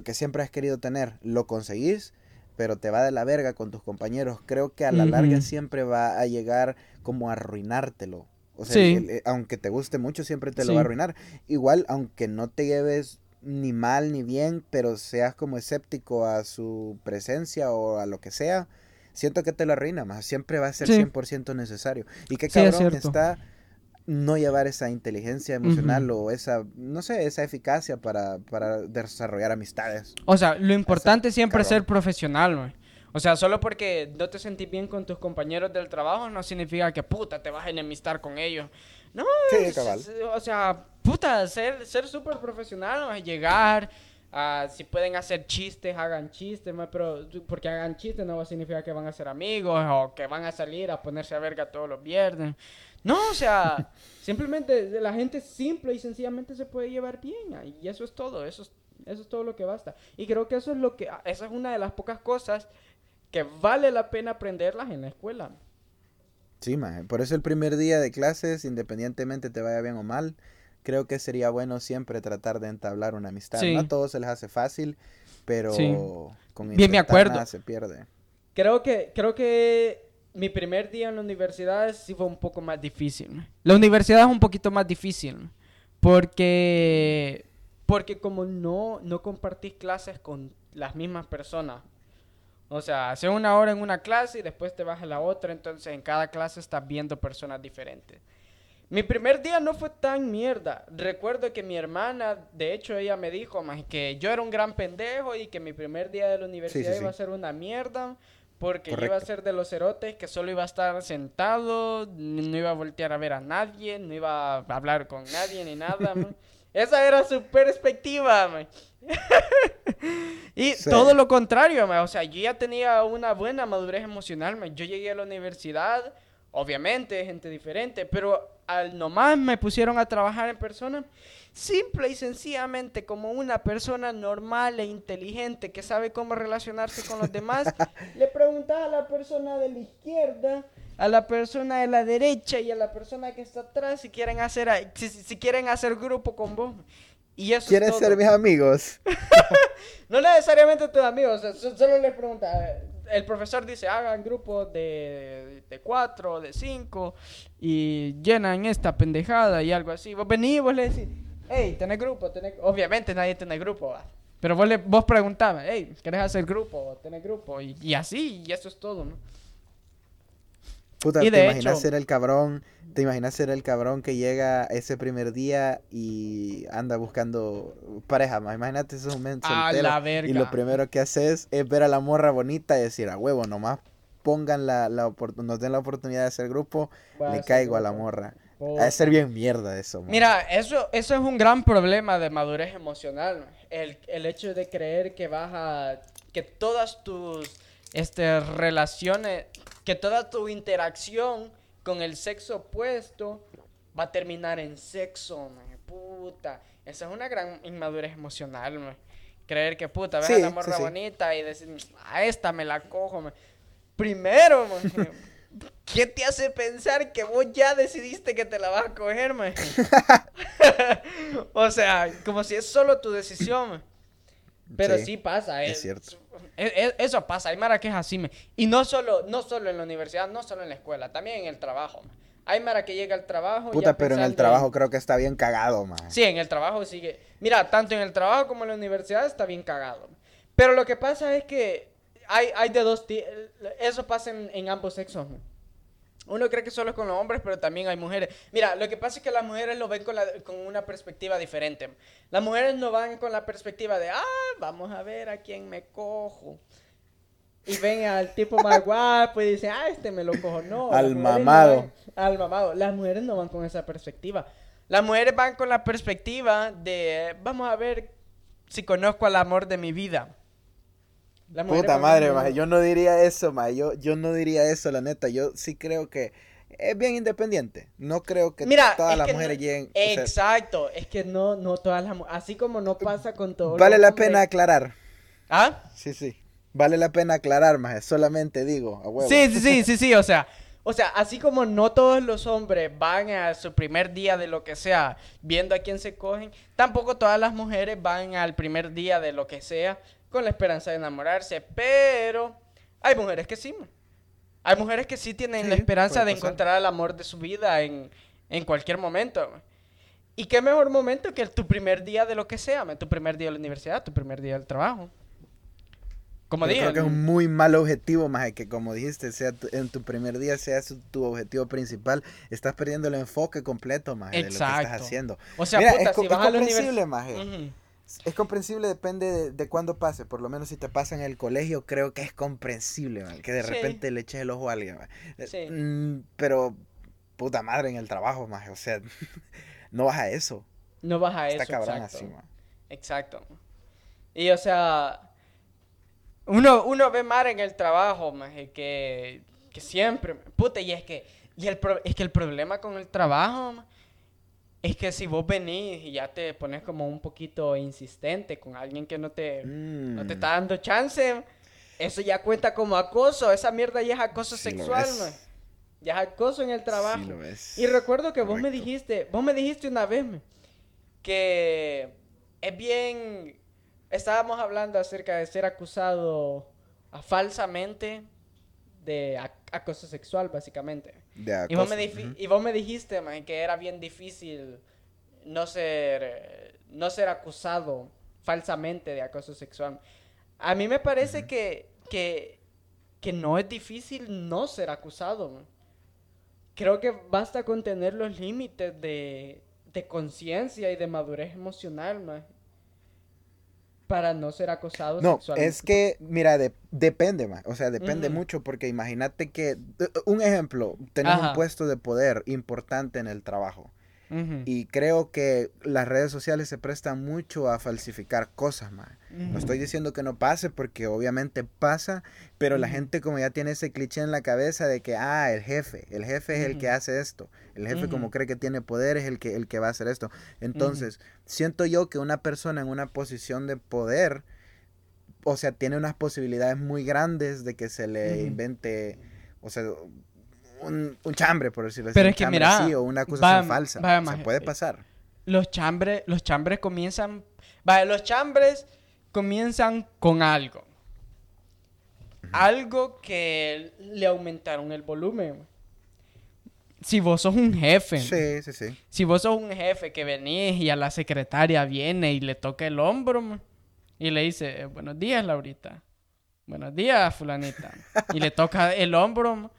que siempre has querido tener, lo conseguís, pero te va de la verga con tus compañeros, creo que a la larga siempre va a llegar como a arruinártelo. O sea, aunque te guste mucho, siempre te lo va a arruinar. Igual, aunque no te lleves ni mal ni bien, pero seas como escéptico a su presencia o a lo que sea, siento que te lo arruina más. Siempre va a ser 100% necesario. Y qué cabrón está no llevar esa inteligencia emocional o esa, no sé, esa eficacia para, para desarrollar amistades. O sea, lo importante siempre es ser profesional, güey. O sea, solo porque no te sentís bien con tus compañeros del trabajo no significa que puta te vas a enemistar con ellos. No, o sea, puta, ser súper profesional, ¿no? llegar, a, si pueden hacer chistes, hagan chistes, pero porque hagan chistes no va a significar que van a ser amigos o que van a salir a ponerse a verga todos los viernes. No, o sea, simplemente la gente simple y sencillamente se puede llevar bien. Y eso es todo, eso es, eso es todo lo que basta. Y creo que eso es lo que, esa es una de las pocas cosas que vale la pena aprenderlas en la escuela. Sí, maje. Por eso el primer día de clases, independientemente te vaya bien o mal, creo que sería bueno siempre tratar de entablar una amistad. No a todos se les hace fácil, pero con bien me acuerdo. se pierde. Creo que, creo que mi primer día en la universidad sí fue un poco más difícil. La universidad es un poquito más difícil porque porque como no no compartís clases con las mismas personas. O sea, haces una hora en una clase y después te vas a la otra, entonces en cada clase estás viendo personas diferentes. Mi primer día no fue tan mierda. Recuerdo que mi hermana, de hecho, ella me dijo más que yo era un gran pendejo y que mi primer día de la universidad sí, iba a ser una mierda. Porque yo iba a Correcto. ser de los cerotes que solo iba a estar sentado, no iba a voltear a ver a nadie, no iba a hablar con nadie ni nada. man. Esa era su perspectiva. man. y Sí. todo lo contrario, man. o sea, yo ya tenía una buena madurez emocional. man. Yo llegué a la universidad, obviamente, gente diferente, pero al nomás me pusieron a trabajar en persona, simple y sencillamente como una persona normal e inteligente que sabe cómo relacionarse con los demás, le preguntaba a la persona de la izquierda, a la persona de la derecha y a la persona que está atrás si quieren hacer, si, si- quieren hacer grupo con vos. Y eso es ¿Quieres todo. ser mis amigos? No necesariamente tus amigos, o sea, so- solo les pregunta. El profesor dice, hagan grupos de, de cuatro, de cinco, y llenan esta pendejada y algo así. Vos venís vos le decís, hey, tenés grupo, tenés... Obviamente nadie tiene grupo. Pero vos, le, vos preguntabas, hey, ¿querés hacer grupo? ¿Tenés grupo? Y, y así, y eso es todo, ¿no? Puta, Y ¿te imaginas hecho- ser el cabrón? ¿Te imaginas ser el cabrón que llega ese primer día y anda buscando pareja? más? Imagínate ese momento A soltero la y verga. lo primero que haces es ver a la morra bonita y decir, a huevo, nomás pongan la, la nos den la oportunidad de hacer grupo, Voy le caigo a la morra. Oh. Ha de ser bien mierda eso, man. Mira, eso, eso es un gran problema de madurez emocional. El, el hecho de creer que vas a... que todas tus este, relaciones, que toda tu interacción con el sexo opuesto va a terminar en sexo, man. puta. Esa es una gran inmadurez emocional, man. Creer que puta, ves a la morra sí. bonita y decir, a esta me la cojo, man". Primero, man, ¿Qué te hace pensar que vos ya decidiste que te la vas a coger, man? o sea, como si es solo tu decisión, man. Pero sí, Sí, pasa, es es- cierto. Es- es- eso pasa, hay mara que es así, man. Y no solo, no solo en la universidad, no solo en la escuela, también en el trabajo, man. Hay mara que llega al trabajo Puta, pero en el trabajo creo que está bien cagado, man. Sí, en el trabajo sigue. Mira, tanto en el trabajo como en la universidad está bien cagado. Pero lo que pasa es que hay, hay de dos ti- Eso pasa en, en ambos sexos. Uno cree que solo es con los hombres, pero también hay mujeres. Mira, lo que pasa es que las mujeres lo ven con, la- con una perspectiva diferente. Las mujeres no van con la perspectiva de, ah, vamos a ver a quién me cojo. Y ven al tipo más guapo y dicen, ah, este me lo cojo. No. Al no mamado. van- al mamado. Las mujeres no van con esa perspectiva. Las mujeres van con la perspectiva de, vamos a ver si conozco al amor de mi vida. Mujeres Puta madre, maje, yo no diría eso, maje, yo, yo no diría eso, la neta, yo sí creo que es bien independiente, no creo que Mira, todas las que mujeres no- lleguen, o sea, Exacto, es que no, no todas las mu- así como no pasa con todos vale la hombres. pena aclarar, ¿Ah? sí, sí, vale la pena aclarar, maje, solamente digo, a huevo. Sí, sí, sí, sí, sí, o sea, o sea, así como no todos los hombres van a su primer día de lo que sea viendo a quién se cogen, tampoco todas las mujeres van al primer día de lo que sea con la esperanza de enamorarse, pero hay mujeres que sí. Hay mujeres que sí tienen la Sí, esperanza puede de pasar. encontrar el amor de su vida en, en cualquier momento. Y qué mejor momento que tu primer día de lo que sea, tu primer día de la universidad, tu primer día del trabajo. Como Yo dije, creo que es un muy mal objetivo, maje, que como dijiste, sea tu- en tu primer día sea su- tu objetivo principal, estás perdiendo el enfoque completo, maje, de lo que estás haciendo. o sea, Mira, puta, es, si es vas a la comprensible, universidad... maje. Es comprensible, depende de, de cuándo pase. Por lo menos si te pasa en el colegio, creo que es comprensible, man, que de Sí. repente le eches el ojo a alguien. man. Eh, Sí. mm, pero, puta madre, en el trabajo, más O sea, no vas a eso. No vas a Está eso, cabrón exacto. así, man. Exacto. Y o sea, uno, uno ve mar en el trabajo, maje, que, que siempre, puta, y es que, y el pro- es que el problema con el trabajo, es que si vos venís y ya te pones como un poquito insistente con alguien que no te, no te Mm, está dando chance, eso ya cuenta como acoso, esa mierda ya es acoso Sí sexual. Ya es acoso en el trabajo. sí lo ves. Y recuerdo que vos me dijiste, vos me dijiste una vez que es bien, estábamos hablando acerca de ser acusado a- falsamente de ac- acoso sexual, básicamente. De Y vos, me difi- ujú. y vos me dijiste, man, que era bien difícil no ser, no ser acusado falsamente de acoso sexual. A mí me parece que, que, que no es difícil no ser acusado. man. creo que basta con tener los límites de, de conciencia y de madurez emocional, más para no ser acosado no, es que, mira, depende, más. O sea, depende mucho porque imagínate que, un ejemplo, tenemos un puesto de poder importante en el trabajo. Y creo que las redes sociales se prestan mucho a falsificar cosas, más. No estoy diciendo que no pase porque obviamente pasa, pero la gente como ya tiene ese cliché en la cabeza de que, ah, el jefe, el jefe es el que hace esto. El jefe como cree que tiene poder es el que, el que va a hacer esto. Entonces, siento yo que una persona en una posición de poder, o sea, tiene unas posibilidades muy grandes de que se le invente, o sea, un, chambre, por decirlo así. Pero es que mira, o una cosa falsa. o sea, puede pasar. Los chambres, los chambres comienzan, vaya, los chambres comienzan con algo. Algo que le aumentaron el volumen. Si vos sos un jefe. Sí, sí, sí. Si vos sos un jefe que venís y a la secretaria viene y le toca el hombro y le dice, buenos días, Laurita. Buenos días, fulanita. y le toca el hombro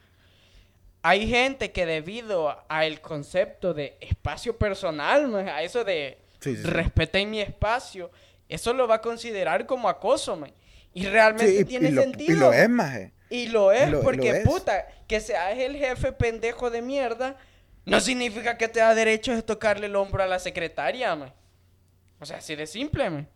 hay gente que debido al concepto de espacio personal, a eso de respeten mi espacio, eso lo va a considerar como acoso, man. Y realmente tiene sentido. y lo es, maje. Y lo es, porque puta, que seas el jefe pendejo de mierda, no significa que te da derecho de tocarle el hombro a la secretaria, man. O sea, así de simple, man.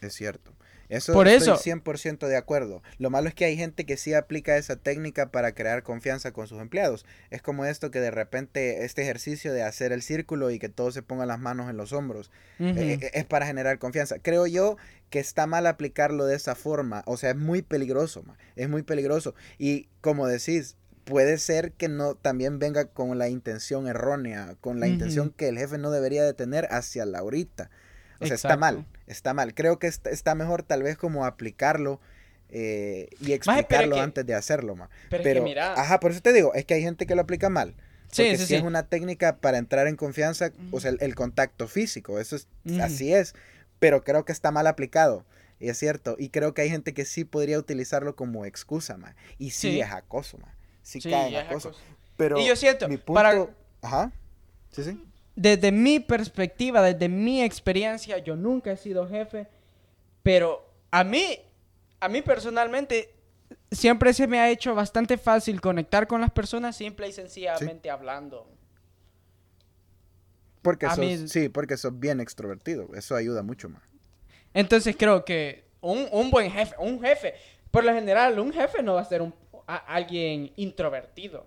Es cierto. Eso Por estoy 100% de acuerdo. Lo malo es que hay gente que sí aplica esa técnica para crear confianza con sus empleados. Es como esto que de repente este ejercicio de hacer el círculo y que todos se pongan las manos en los hombros eh, eh, es para generar confianza. Creo yo que está mal aplicarlo de esa forma. O sea, es muy peligroso, es muy peligroso. Y como decís, puede ser que no también venga con la intención errónea, con la intención que el jefe no debería de tener hacia Laurita. O sea, está mal, está mal. Creo que está, mejor tal vez como aplicarlo eh, y explicarlo antes de hacerlo, ma. Pero, mira... Ajá, por eso te digo, es que hay gente que lo aplica mal. Porque sí, si es una técnica para entrar en confianza, o sea, el, contacto físico, eso es, así es, pero creo que está mal aplicado. Y es cierto, y creo que hay gente que sí podría utilizarlo como excusa, ma. Y sí, es acoso, ma. Sí, cae en acoso. Pero y yo siento, mi punto... Ajá. Sí, sí desde mi perspectiva, desde mi experiencia, yo nunca he sido jefe, pero a mí, a mí personalmente, siempre se me ha hecho bastante fácil conectar con las personas simple y sencillamente hablando. Porque sos, sí, porque sos bien extrovertido, eso ayuda mucho más. Entonces creo que un, un buen jefe, un jefe, por lo general, un jefe no va a ser un, alguien introvertido.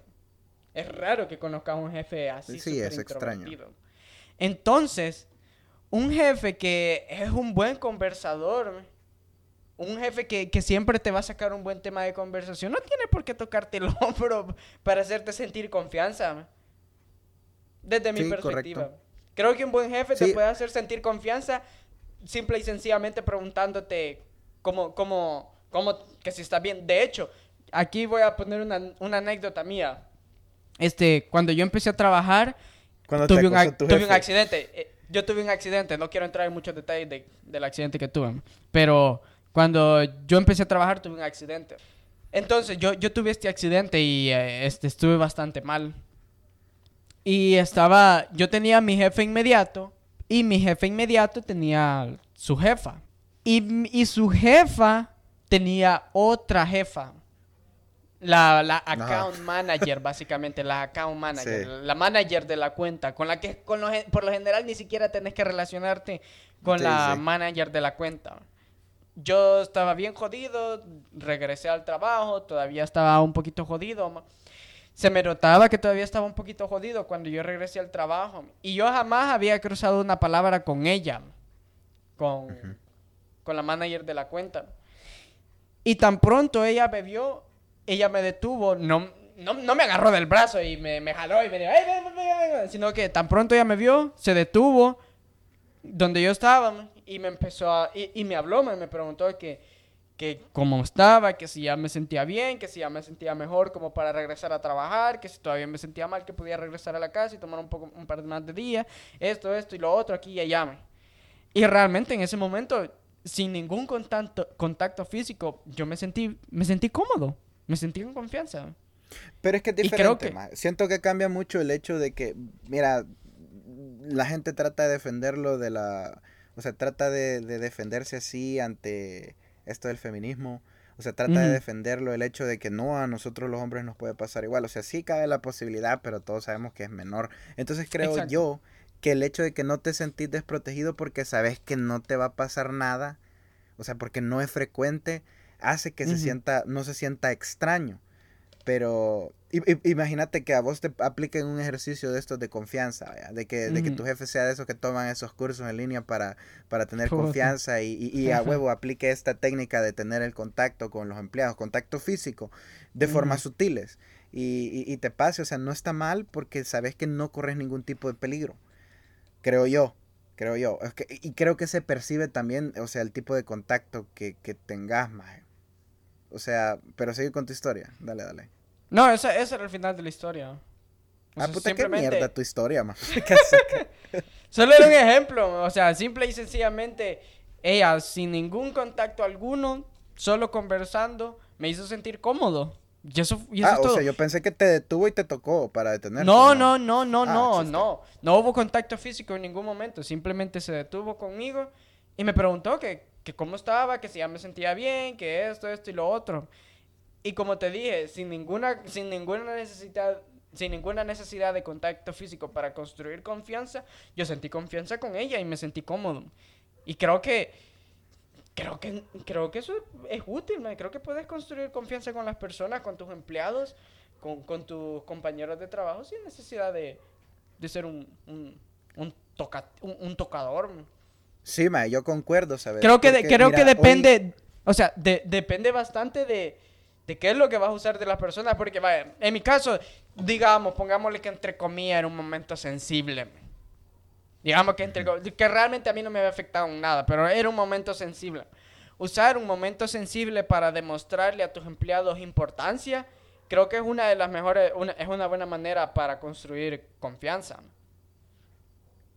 Es raro que conozcas a un jefe así. Sí, es extraño. Entonces, un jefe que es un buen conversador, un jefe que, siempre te va a sacar un buen tema de conversación, no tiene por qué tocarte el hombro para hacerte sentir confianza. Desde mi perspectiva. Creo que un buen jefe te puede hacer sentir confianza simple y sencillamente preguntándote cómo, cómo, cómo, que si está bien. De hecho, aquí voy a poner una, una anécdota mía este, cuando yo empecé a trabajar, tuve, un, accidente. Eh, yo tuve un accidente, no quiero entrar en muchos detalles del accidente que tuve, pero cuando yo empecé a trabajar tuve un accidente. Entonces, yo, yo tuve este accidente y eh, este, estuve bastante mal. Y estaba, yo tenía mi jefe inmediato y mi jefe inmediato tenía su jefa. Y, y su jefa tenía otra jefa. La, la account manager, básicamente, la account manager, la manager de la cuenta, con la que con por lo general ni siquiera tenés que relacionarte con la manager de la cuenta. Yo estaba bien jodido, regresé al trabajo, todavía estaba un poquito jodido. Se me notaba que todavía estaba un poquito jodido cuando yo regresé al trabajo. Y yo jamás había cruzado una palabra con ella, con, con la manager de la cuenta. Y tan pronto ella vio, ella me detuvo, no, no, me agarró del brazo y me, me jaló y me dijo, ¡ay, ven, ven! Sino que tan pronto ella me vio, se detuvo donde yo estaba y me empezó a, y, me habló, me preguntó que, que cómo estaba, que si ya me sentía bien, que si ya me sentía mejor como para regresar a trabajar, que si todavía me sentía mal, que podía regresar a la casa y tomar un poco, un par más de días, esto, esto y lo otro, aquí y allá. Y realmente en ese momento, sin ningún contacto, contacto físico, yo me sentí, me sentí cómodo me sentí en confianza. Pero es que es diferente, que-. Siento que cambia mucho el hecho de que, mira, la gente trata de defenderlo de la... O sea, trata de, de defenderse así ante esto del feminismo. O sea, trata de defenderlo el hecho de que no, a nosotros los hombres nos puede pasar igual. O sea, sí cabe la posibilidad, pero todos sabemos que es menor. Entonces creo Exacto. yo que el hecho de que no te sentís desprotegido porque sabes que no te va a pasar nada, o sea, porque no es frecuente, hace que se sienta, no se sienta extraño. Pero i- i- imagínate que a vos te apliquen un ejercicio de estos de confianza, de que, de que tu jefe sea de esos que toman esos cursos en línea para, para tener confianza y, y- y a huevo aplique esta técnica de tener el contacto con los empleados, contacto físico, de formas sutiles. Y, y- y te pase, o sea, no está mal porque sabes que no corres ningún tipo de peligro. Creo yo, creo yo. Es que- y creo que se percibe también, o sea, el tipo de contacto que, que tengas, maje. O sea, pero sigue con tu historia. Dale, dale. No, ese, ese era el final de la historia. O ah, sea, puta, qué simplemente- mierda tu historia, man. ¿Qué? Solo era un ejemplo, o sea, simple y sencillamente, ella sin ningún contacto alguno, solo conversando, me hizo sentir cómodo. Y eso, y eso ah, es o todo. sea, yo pensé que te detuvo y te tocó para detenerte. No, no, no, no, Ah, no, chiste. no. No hubo contacto físico en ningún momento. Simplemente se detuvo conmigo y me preguntó que, que cómo estaba, que si ya me sentía bien, que esto, esto y lo otro. Y como te dije, sin ninguna, sin ninguna necesidad, sin ninguna necesidad de contacto físico para construir confianza, yo sentí confianza con ella y me sentí cómodo. Y creo que, creo que, creo que eso es útil, ¿no? Creo que puedes construir confianza con las personas, con tus empleados, con, con tus compañeros de trabajo sin necesidad de, de ser un, un, un, toca- un, un tocador. Sí, ma, yo concuerdo, ¿sabes? Creo que, de- Porque, creo mira, que hoy- depende, o sea, de- depende bastante de, de qué es lo que vas a usar de las personas, porque vaya, en mi caso, digamos, pongámosle que entre comillas era un momento sensible. Digamos que, entre, que realmente a mí no me había afectado en nada, pero era un momento sensible. Usar un momento sensible para demostrarle a tus empleados importancia, creo que es una de las mejores, una- es una buena manera para construir confianza.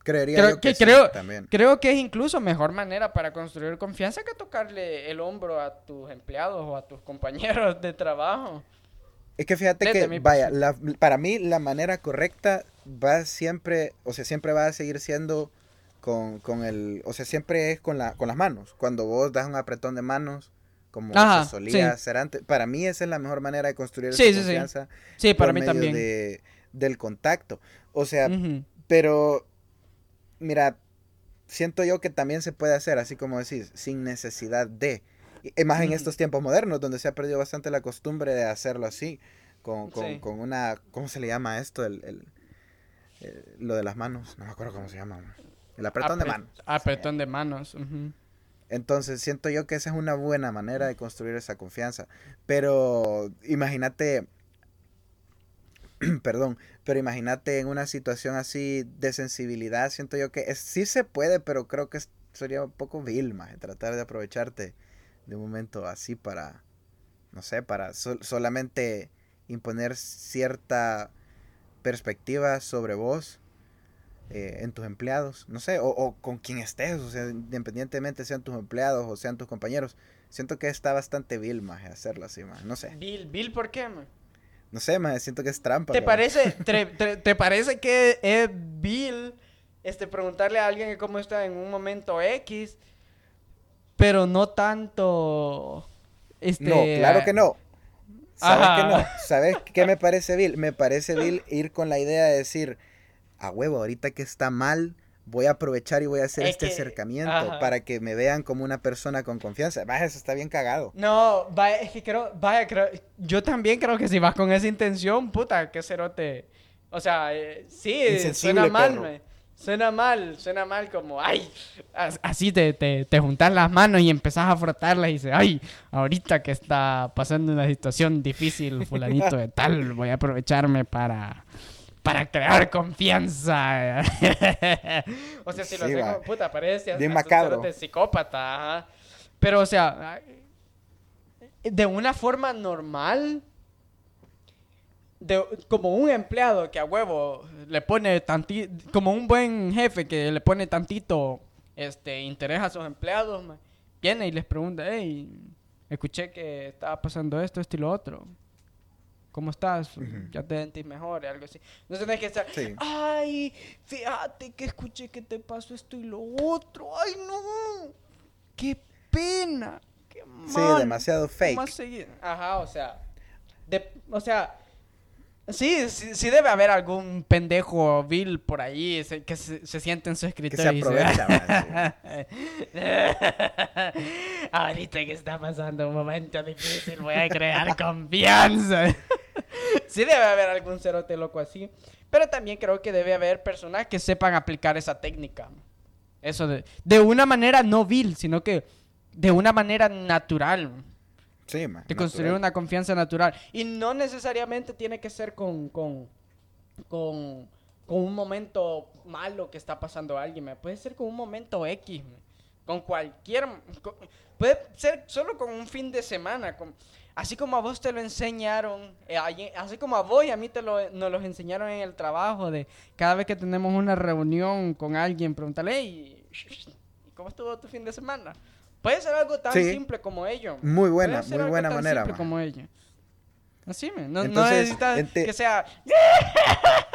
Creería Creo yo que, que, sí, creo, también. creo que es incluso mejor manera para construir confianza que tocarle el hombro a tus empleados o a tus compañeros de trabajo. Es que fíjate Desde que, vaya, la- para mí la manera correcta va siempre, o sea, siempre va a seguir siendo con, con el, o sea, siempre es con, la, con las manos. Cuando vos das un apretón de manos, como Ajá, se solía sí. hacer antes, para mí esa es la mejor manera de construir Sí, esa sí, sí. confianza Sí, para por mí medio también. de- del contacto. O sea, pero, mira, siento yo que también se puede hacer, así como decís, sin necesidad de. Y más en estos tiempos modernos, donde se ha perdido bastante la costumbre de hacerlo así, con, con, Sí. con una, ¿cómo se le llama esto? El, el- el- lo de las manos, no me acuerdo cómo se llama. El apretón de manos. Apretón de manos. Entonces, siento yo que esa es una buena manera de construir esa confianza. Pero imagínate, perdón, pero imagínate en una situación así de sensibilidad, siento yo que sí se puede, pero creo que sería un poco vil, maje, tratar de aprovecharte de un momento así para, no sé, para sol- solamente imponer cierta perspectiva sobre vos eh, en tus empleados, no sé, o, con quien estés, o sea, independientemente sean tus empleados o sean tus compañeros. Siento que está bastante vil, maje, hacerlo así, maje. No sé. Bill, Bill, ¿por qué? No sé, maje, siento que es trampa. ¿Te cabrón. parece, te, te- te parece que es Bill este, preguntarle a alguien cómo está en un momento X, pero no tanto... Este, No, claro que no. ¿Sabes Ajá. que no? ¿Sabes qué me parece vil? Me parece vil ir con la idea de decir, a huevo, ahorita que está mal, voy a aprovechar y voy a hacer Es este que- acercamiento ajá. para que me vean como una persona con confianza. Vaya, eso está bien cagado. No, vaya, es que creo, vaya, creo, yo también creo que si vas con esa intención, puta, qué cerote. O sea, eh, sí, Insensible, suena mal, me. Suena mal, suena mal como, ay, as- así te, te, te juntas las manos y empezás a frotarlas y dices, ay, ahorita que está pasando una situación difícil, fulanito de tal, voy a aprovecharme para, para crear confianza. o sea, si lo Sí, haces va. como, puta, parece un macabro. psicópata, ajá. Pero, o sea, de una forma normal, de, como un empleado que a huevo le pone tantito, como un buen jefe que le pone tantito este interés a sus empleados, viene y les pregunta, hey, escuché que estaba pasando esto, esto y lo otro. ¿Cómo estás? Ya te sentís mejor, algo así. No tenés que estar, Sí. ay, fíjate que escuché que te pasó esto y lo otro, ay no, qué pena, qué Sí, mal. demasiado fake. ¿Cómo seguir? Ajá, o sea, de, o sea, sí, sí, sí debe haber algún pendejo vil por ahí se- que se, se siente en su escritorio. y aprovecha, man, Ahorita que está pasando un momento difícil, voy a crear confianza. sí debe haber algún cerote loco así, pero también creo que debe haber personas que sepan aplicar esa técnica. Eso de, de una manera no vil, sino que de una manera natural. Sí, man. De construir natural. una confianza natural. Y no necesariamente tiene que ser con, con, con, con un momento malo que está pasando alguien. me Puede ser con un momento X. Con cualquier... con- puede ser solo con un fin de semana. con- así como a vos te lo enseñaron, eh, así como a vos y a mí te lo, nos los enseñaron en el trabajo, de cada vez que tenemos una reunión con alguien, preguntarle, "Hey, ¿y ¿cómo estuvo tu fin de semana? Puede ser algo tan Sí. simple como ello. Muy buena, muy algo buena tan manera, simple man. como ella. Así, me. No, no necesitas ente- que sea.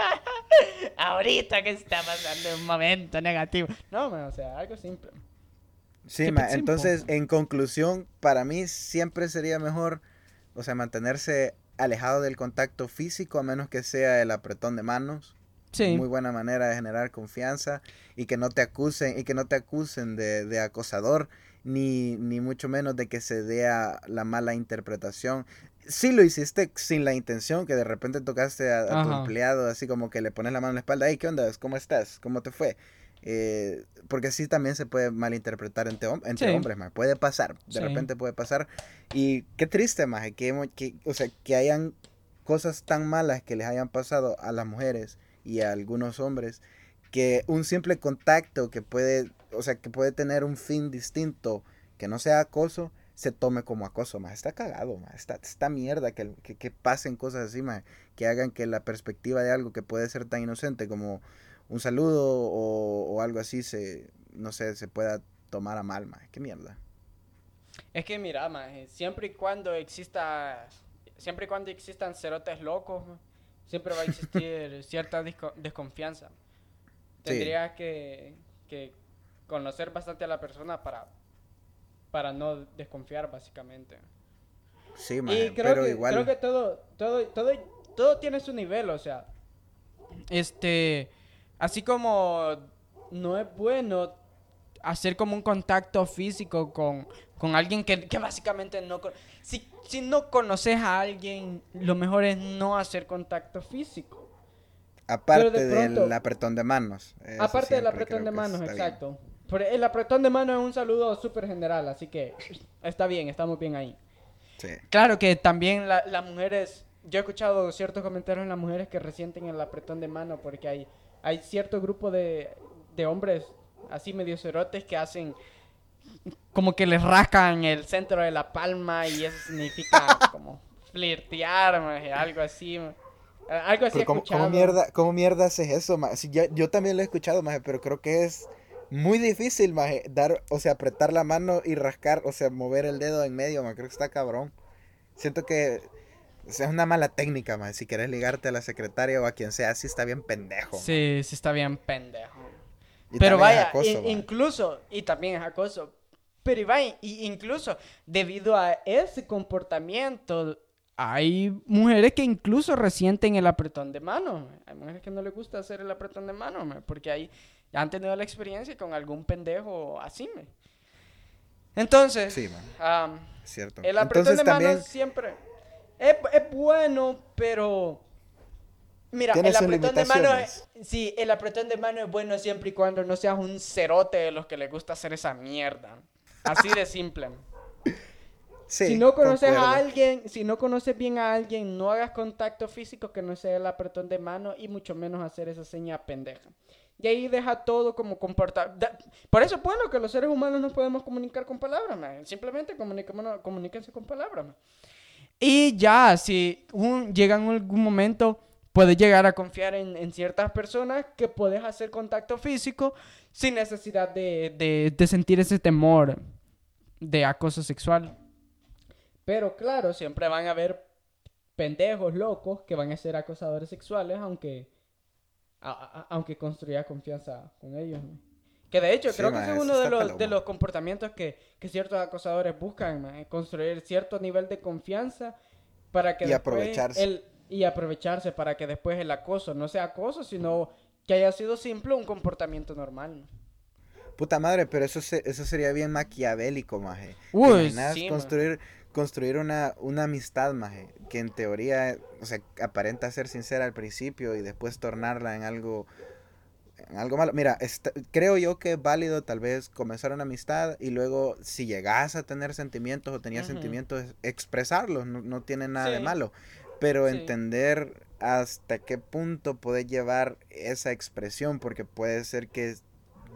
Ahorita que está pasando un momento negativo. No, man, o sea, algo simple. Sí, ma, entonces, en conclusión, para mí siempre sería mejor, o sea, mantenerse alejado del contacto físico, a menos que sea el apretón de manos. Sí. Muy buena manera de generar confianza y que no te acusen, y que no te acusen de, de acosador, ni, ni mucho menos de que se dé a la mala interpretación. Si lo hiciste sin la intención, que de repente tocaste a, a tu empleado, así como que le pones la mano en la espalda, hey, ¿qué onda? ¿Cómo estás? ¿Cómo te fue? Eh, porque sí también se puede malinterpretar entre, hom- entre Sí. hombres, más puede pasar, de Sí. repente puede pasar. Y qué triste, más que, que, o sea, que hayan cosas tan malas que les hayan pasado a las mujeres y a algunos hombres, que un simple contacto que puede, o sea, que puede tener un fin distinto, que no sea acoso, se tome como acoso, más está cagado, más está, está mierda que, que, que pasen cosas así, más que hagan que la perspectiva de algo que puede ser tan inocente como un saludo o, o algo así se, no sé, se pueda tomar a mal, más, qué mierda. Es que mira, maje, siempre y cuando exista, siempre y cuando existan cerotes locos, siempre va a existir cierta desconfianza. Sí. Tendrías que, que conocer bastante a la persona para, para no desconfiar, básicamente. Sí, Y maje, creo pero que, igual. creo que todo, todo, todo, todo tiene su nivel, o sea, este, así como no es bueno hacer como un contacto físico con, con alguien que, que básicamente no... Si, si no conoces a alguien, lo mejor es no hacer contacto físico. aparte pero de pronto- del apretón de manos. Aparte del apretón de manos, exacto. Pero el apretón de manos es un saludo súper general, así que está bien, estamos bien ahí. Sí. Claro que también la- las mujeres, yo he escuchado ciertos comentarios en las mujeres que resienten el apretón de mano porque hay, hay cierto grupo de, de hombres así medio cerotes que hacen como que les rascan el centro de la palma y eso significa como flirtear, maje, algo así. Algo así ¿cómo, mierda, ¿Cómo mierda haces eso, maje? Yo también lo he escuchado, maje, pero creo que es muy difícil, maje, dar, o sea, apretar la mano y rascar, o sea, mover el dedo en medio, maje, creo que está cabrón. Siento que es una mala técnica, maje, si quieres ligarte a la secretaria o a quien sea, sí está bien pendejo. Sí, sí está bien pendejo. Y Pero es vaya, acoso, in- incluso, y también es acoso, pero Iván, y incluso debido a ese comportamiento, hay mujeres que incluso resienten el apretón de mano. Hay mujeres que no les gusta hacer el apretón de mano, me, porque ahí han tenido la experiencia con algún pendejo así. me. Entonces, Sí, am, es cierto. el apretón Entonces de mano también siempre es, es bueno, pero mira, el apretón de mano es, sí, el apretón de mano es bueno siempre y cuando no seas un cerote de los que les gusta hacer esa mierda. Así de simple. sí, si no conoces concuerdo. a alguien, si no conoces bien a alguien, no hagas contacto físico que no sea el apretón de mano y mucho menos hacer esa seña pendeja. Y ahí deja todo como comportar. da- Por eso es bueno que los seres humanos nos podemos comunicar con palabras, man. Simplemente comuníquense con palabras, man. Y ya, si un, llega en algún momento, puedes llegar a confiar en, en ciertas personas que puedes hacer contacto físico sin necesidad de, de- de sentir ese temor de acoso sexual. Pero claro, siempre van a haber pendejos, locos, que van a ser acosadores sexuales, aunque, aunque construya confianza con ellos. Que de hecho, creo que es uno de los, de los comportamientos que, que, ciertos acosadores buscan, construir cierto nivel de confianza para que y aprovecharse. El, y aprovecharse para que después el acoso no sea acoso, sino que haya sido simple un comportamiento normal. Puta madre, pero eso eso sería bien maquiavélico, maje. Uy, sí, construir construir una, una amistad, maje, que en teoría, o sea, aparenta ser sincera al principio y después tornarla en algo en algo malo. Mira, creo yo que es válido tal vez comenzar una amistad y luego si llegas a tener sentimientos o tenías sentimientos, expresarlos, no, tiene nada de malo. Pero entender hasta qué punto puedes llevar esa expresión, porque puede ser que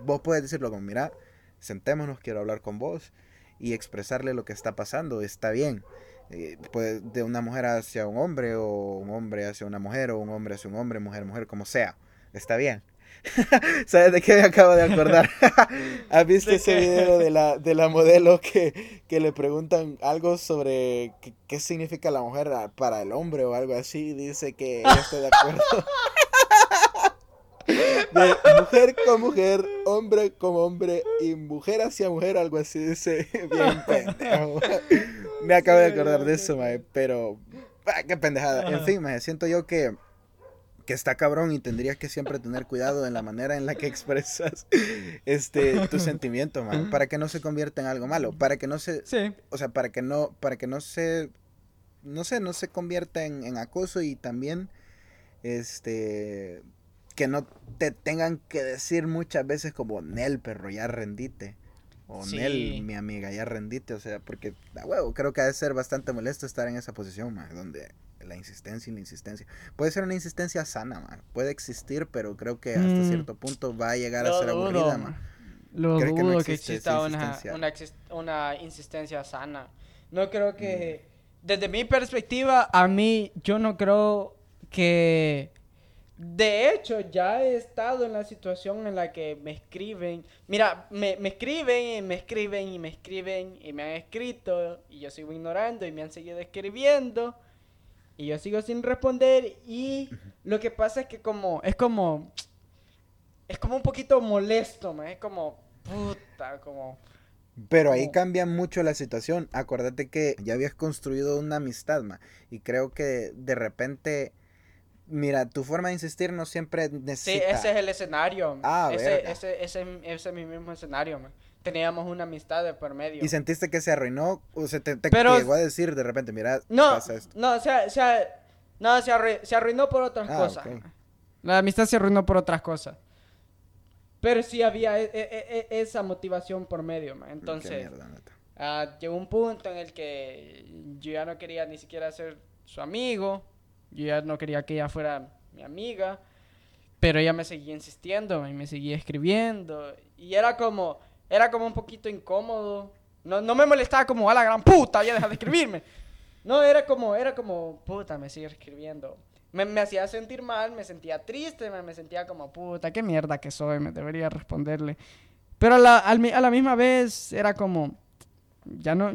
vos puedes decirlo como, mira, sentémonos, quiero hablar con vos y expresarle lo que está pasando, está bien. Eh, de una mujer hacia un hombre o un hombre hacia una mujer o un hombre hacia un hombre, mujer, mujer, como sea, está bien. ¿Sabes de qué me acabo de acordar? ¿Has visto ese video de la, de la modelo que, que le preguntan algo sobre qué, qué, significa la mujer para el hombre o algo así? Dice que yo estoy de acuerdo. de mujer con mujer, hombre con hombre y mujer hacia mujer, algo así, dice bien pendejo. Me acabo de acordar de eso, mae, pero ah, qué pendejada. En fin, mae, siento yo que que está cabrón y tendrías que siempre tener cuidado en la manera en la que expresas este tus sentimientos, man, para que no se convierta en algo malo, para que no se o sea, para que no para que no se no sé, no se convierta en, en acoso y también este que no te tengan que decir muchas veces como Nel, perro, ya rendite. O Nel, mi amiga, ya rendite. O sea, porque, a huevo, creo que ha de ser bastante molesto estar en esa posición, man, donde la insistencia y la insistencia. Puede ser una insistencia sana, man. Puede existir, pero creo que hasta mm. cierto punto va a llegar a ser aburrida, man. Lo dudo que, exista una, una, insistencia sana. No creo que, mm. desde mi perspectiva, a mí, yo no creo que de hecho, ya he estado en la situación en la que me escriben. Mira, me, escriben y me escriben y me escriben y me han escrito y yo sigo ignorando y me han seguido escribiendo y yo sigo sin responder y lo que pasa es que como es como es como un poquito molesto, es como puta, como pero ahí cambia mucho la situación. Acuérdate que ya habías construido una amistad, ma, y creo que de repente Mira, tu forma de insistir no siempre necesita... Sí, ese es el escenario. Ah, ese, ese, ese, ese, es mi mismo escenario, man. Teníamos una amistad de por medio. ¿Y sentiste que se arruinó? ¿O se te, te llegó a decir de repente, mira, no, pasa esto? No, o sea, o sea, no, se, se arruinó por otras ah, cosas. La amistad se arruinó por otras cosas. Pero sí había e, e, e, esa motivación por medio, man. Entonces, uh, llegó un punto en el que yo ya no quería ni siquiera ser su amigo yo ya no quería que ella fuera mi amiga, pero ella me seguía insistiendo y me seguía escribiendo. Y era como, era como un poquito incómodo. No, no me molestaba como, a la gran puta, ya deja de escribirme. No, era como, era como, puta, me sigue escribiendo. Me, me hacía sentir mal, me sentía triste, me, me, sentía como, puta, qué mierda que soy, me debería responderle. Pero a la, a la misma vez era como, ya no,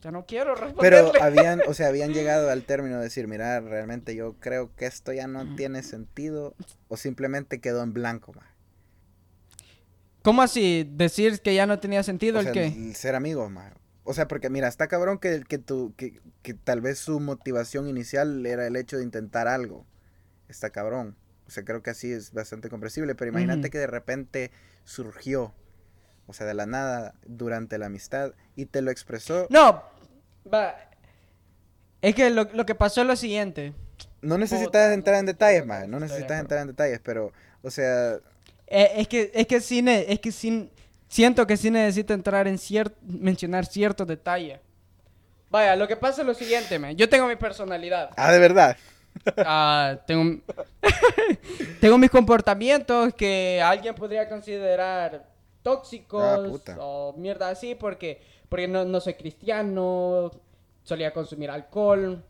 ya no quiero responderle. Pero habían, o sea, habían llegado al término de decir, mira, realmente yo creo que esto ya no tiene sentido o simplemente quedó en blanco, ma. ¿Cómo así? ¿Decir que ya no tenía sentido el qué? ser amigos, ma. O sea, porque mira, está cabrón que, que, tu, que, que tal vez su motivación inicial era el hecho de intentar algo. Está cabrón. O sea, creo que así es bastante comprensible. Pero imagínate que de repente surgió o sea, de la nada, durante la amistad, y te lo expresó. No, va. Es que lo, que pasó es lo siguiente. No necesitas entrar en detalles, más, no necesitas entrar en detalles, pero, o sea... Eh, es que, es que sí, es que sí, siento que sí necesito entrar en cierto, mencionar ciertos detalles. Vaya, lo que pasa es lo siguiente, man. Yo tengo mi personalidad. Ah, de verdad. Ah, tengo, tengo mis comportamientos que alguien podría considerar tóxicos ah, o mierda así porque, porque no, no soy cristiano, solía consumir alcohol,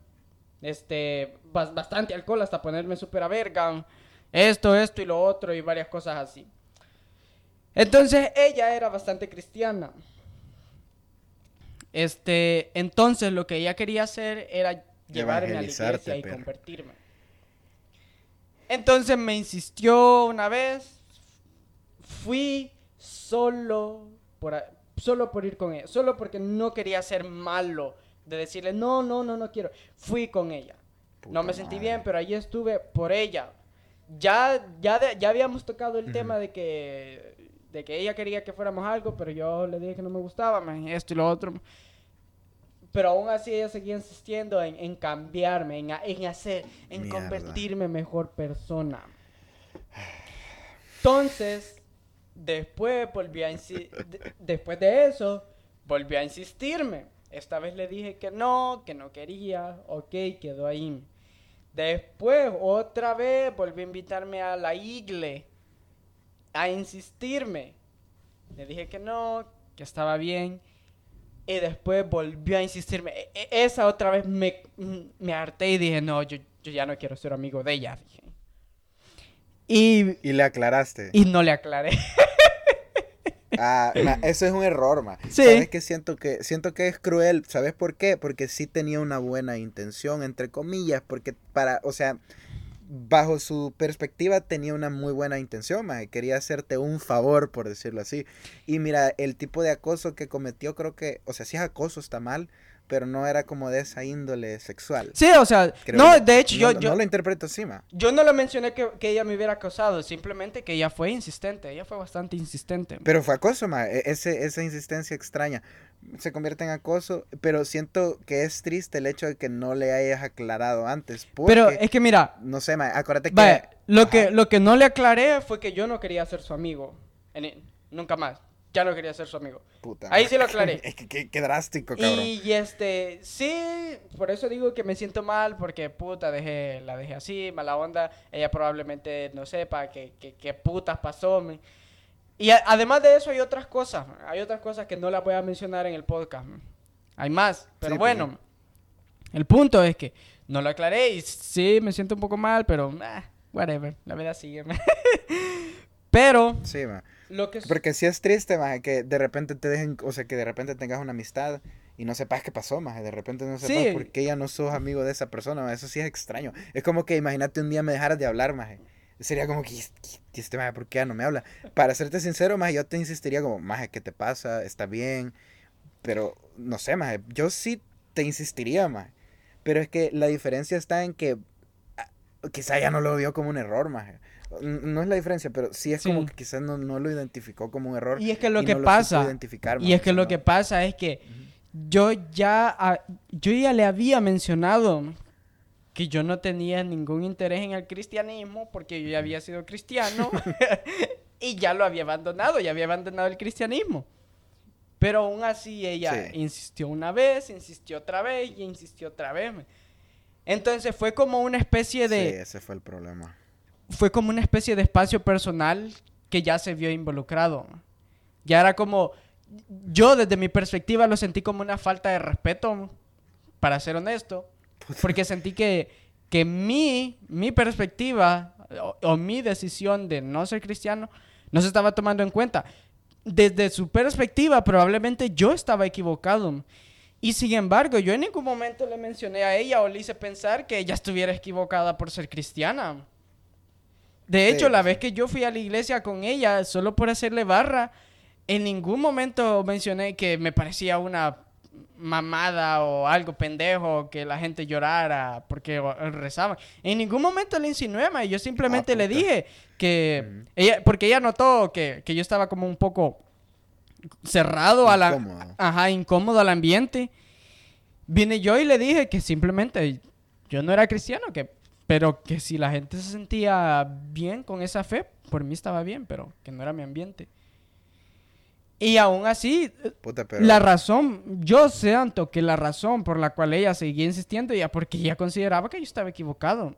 este, bastante alcohol hasta ponerme súper a verga, esto, esto y lo otro y varias cosas así. Entonces ella era bastante cristiana. Este, entonces lo que ella quería hacer era llevarme a la iglesia y perro. convertirme. Entonces me insistió una vez, fui solo por, solo por ir con ella, solo porque no quería ser malo, de decirle, no, no, no, no quiero. Fui con ella. no me sentí bien, pero allí estuve por ella. Ya, ya, de- ya habíamos tocado el Ujú. tema de que, de que ella quería que fuéramos algo, pero yo le dije que no me gustaba, man, esto y lo otro. Pero aún así ella seguía insistiendo en, en cambiarme, en, en hacer, en Mierda. convertirme mejor persona. Entonces, después volví a de- después de eso, volví a insistirme. Esta vez le dije que no, que no quería, ok, quedó ahí. Después, otra vez, volvió a invitarme a la igle, a insistirme. Le dije que no, que estaba bien. Y después volvió a insistirme. E- e- esa otra vez me, me harté y dije, no, yo, yo ya no quiero ser amigo de ella, dije. Y, Y le aclaraste. y no le aclaré. Ah, ma, eso es un error, ma. Sí. ¿Sabes qué siento que siento que es cruel? ¿Sabes por qué? Porque sí tenía una buena intención, entre comillas, porque para, o sea, bajo su perspectiva tenía una muy buena intención, ma. Quería hacerte un favor, por decirlo así. Y mira, el tipo de acoso que cometió, creo que, o sea, si es acoso está mal, pero no era como de esa índole sexual. Sí, o sea, creo no, yo. de hecho, yo, no, yo, no lo interpreto así, ma. yo no lo mencioné que, que ella me hubiera acosado, simplemente que ella fue insistente, ella fue bastante insistente. Pero fue acoso, ma. e- Ese, esa insistencia extraña se convierte en acoso, pero siento que es triste el hecho de que no le hayas aclarado antes. Porque, Pero es que mira, no sé, ma, acuérdate que... vaya, lo, Ajá. que, lo que no le aclaré fue que yo no quería ser su amigo. En- nunca más. Ya no quería ser su amigo. Puta, ahí sí lo aclaré. Que qué, qué drástico, cabrón. Y, este, sí, por eso digo que me siento mal, porque puta, dejé, la dejé así, mala onda. Ella probablemente no sepa qué que, que putas pasó. me. Y a- además de eso hay otras cosas, hay otras cosas que no las voy a mencionar en el podcast. Hay más, pero Sí, pues, bueno, el punto es que no lo aclaré y sí, me siento un poco mal, pero ah, whatever, la vida sigue. pero Sí, ma. lo que... Porque sí es triste, ma, que de repente te dejen, o sea, que de repente tengas una amistad y no sepas qué pasó, ma. De repente no sepas Sí. por qué ya no sos amigo de esa persona. Eso sí es extraño. Es como que imagínate un día me dejaras de hablar, ma. Sería como que, "¿Y este ma, ¿por qué ya no me habla? Para serte sincero, ma, yo te insistiría como, ma, ¿qué te pasa? ¿Está bien? Pero, no sé, ma, yo sí te insistiría, ma. Pero es que la diferencia está en que ah, quizá ya no lo vio como un error, ma. No es la diferencia, pero sí es como que quizás no, no lo identificó como un error. Y es que lo y que no pasa, y es que lo no- que pasa es que yo ya, yo ya le había mencionado que yo no tenía ningún interés en el cristianismo porque yo ya había sido cristiano y ya lo había abandonado, ya había abandonado el cristianismo. Pero aún así ella Sí. insistió una vez, insistió otra vez y insistió otra vez. Entonces fue como una especie de Sí, ese fue el problema. Fue como una especie de espacio personal que ya se vio involucrado. Ya era como, yo desde mi perspectiva lo sentí como una falta de respeto, para ser honesto, porque sentí que, que mi, mi perspectiva o, o mi decisión de no ser cristiano no se estaba tomando en cuenta. Desde su perspectiva, probablemente yo estaba equivocado. Y sin embargo, yo en ningún momento le mencioné a ella o le hice pensar que ella estuviera equivocada por ser cristiana. De Sí, hecho, la sí. vez que yo fui a la iglesia con ella, solo por hacerle barra, en ningún momento mencioné que me parecía una mamada o algo pendejo que la gente llorara porque o- rezaba. En ningún momento le insinué, ma, Yo simplemente Ah, le dije que ella, porque ella notó que, que yo estaba como un poco cerrado a la, ajá, incómodo al ambiente. Vine yo y le dije que simplemente yo no era cristiano, que, pero que si la gente se sentía bien con esa fe, por mí estaba bien, pero que no era mi ambiente. Y aún así, Puta, pero... la razón, yo siento que la razón por la cual ella seguía insistiendo ya porque ella consideraba que yo estaba equivocado.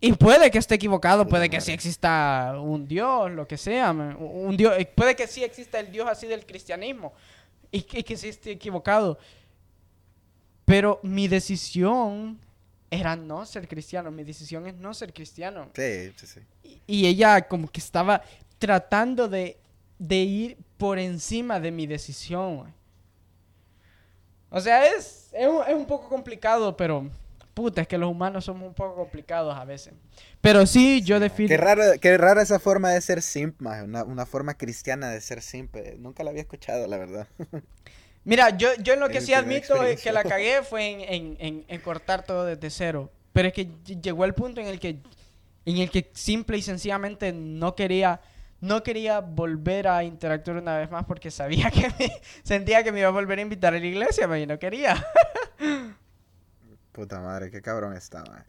Y puede que esté equivocado, Puta puede que madre. sí exista un Dios, lo que sea, un Dios, eh, puede que sí exista el Dios así del cristianismo y que, y que sí esté equivocado. Pero mi decisión era no ser cristiano, mi decisión es no ser cristiano. Sí, sí, sí. Y- Y ella como que estaba tratando de, de ir por encima de mi decisión. güey. O sea, es, es, un, es un poco complicado, pero puta, es que los humanos somos un poco complicados a veces. Pero sí, yo defino... Qué rara, qué rara esa forma de ser simp, Una, una forma cristiana de ser simp. eh, Nunca la había escuchado, la verdad. Mira, yo, yo en lo que sí admito es que la cagué fue en, en- en- en cortar todo desde cero. Pero es que ll- llegó el punto en el que, en el que simple y sencillamente no quería, no quería volver a interactuar una vez más porque sabía que me, sentía que me iba a volver a invitar a la iglesia, man, y no quería. Puta madre, qué cabrón está, maje.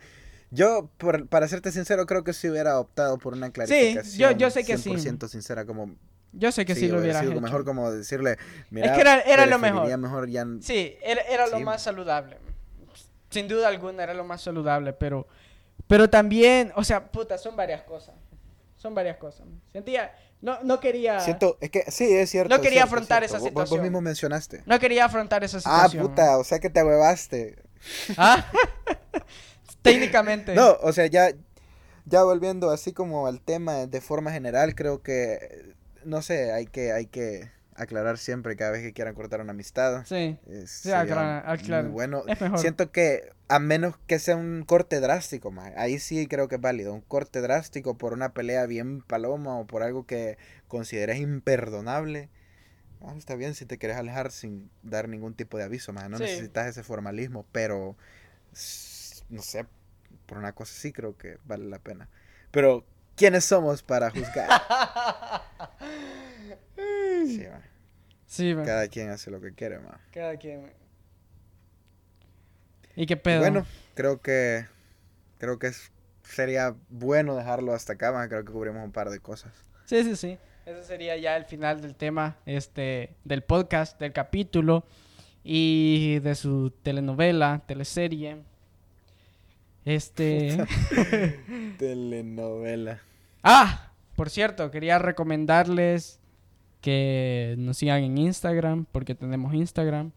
Yo, por, para serte sincero, creo que si hubiera optado por una clarificación. yo- yo sé que sí. 100% sincera, como. Yo sé que sí, lo hubiera sido hecho. mejor como decirle. Mira, que era- era lo mejor. ya Sí, era, era lo más saludable. Sin duda alguna era lo más saludable, pero, pero también, o sea, puta, son varias cosas. Son varias cosas. Sentía, no, no quería, Siento, es que sí, es cierto. No es quería cierto, es afrontar cierto. esa Vos- vos- Vos situación. mismo mencionaste. no quería afrontar esa Ah, situación. puta, o sea que te huevaste. ¿Ah? Técnicamente. No, o sea, ya, ya volviendo así como al tema de forma general, creo que, no sé, hay que, hay que aclarar siempre cada vez que quieran cortar una amistad. Sí, Es, Sí, sería aclara- aclara. muy bueno. es mejor. Siento que a menos que sea un corte drástico, maje, ahí sí creo que es válido. Un corte drástico por una pelea bien paloma o por algo que consideres imperdonable. ah, está bien si te quieres alejar sin dar ningún tipo de aviso, maje, No Sí. necesitas ese formalismo, pero no sé, por una cosa sí creo que vale la pena. Pero, ¿quiénes somos para juzgar? Sí, maje, sí, man. Cada quien hace lo que quiere, maje. Cada quien. man. ¿Y qué pedo? Bueno, creo que creo que es- sería bueno dejarlo hasta acá, maje, creo que cubrimos un par de cosas. Sí, sí, sí. Ese sería ya el final del tema, este, del podcast, del capítulo y de su telenovela, teleserie. Este. Telenovela. Ah, por cierto, quería recomendarles que nos sigan en Instagram, porque tenemos Instagram.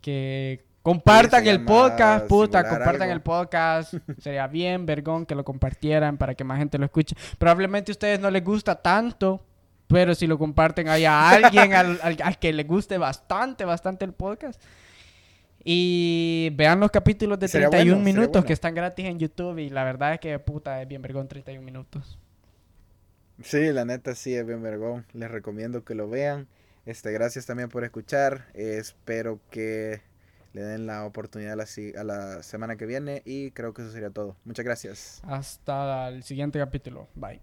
Que compartan el podcast, puta, compartan algo. el podcast. Sería bien, vergón, que lo compartieran para que más gente lo escuche. Probablemente a ustedes no les gusta tanto, pero si lo comparten haya alguien al, al- al que le guste bastante, bastante el podcast. Y vean los capítulos de Sería 31 bueno, minutos bueno. que están gratis en YouTube y la verdad es que puta es bien vergón 31 minutos. Sí, la neta sí es bien vergón. Les recomiendo que lo vean. Este, gracias también por escuchar. Eh, espero que le den la oportunidad a la, a la semana que viene y creo que eso sería todo. Muchas gracias. Hasta el siguiente capítulo. Bye.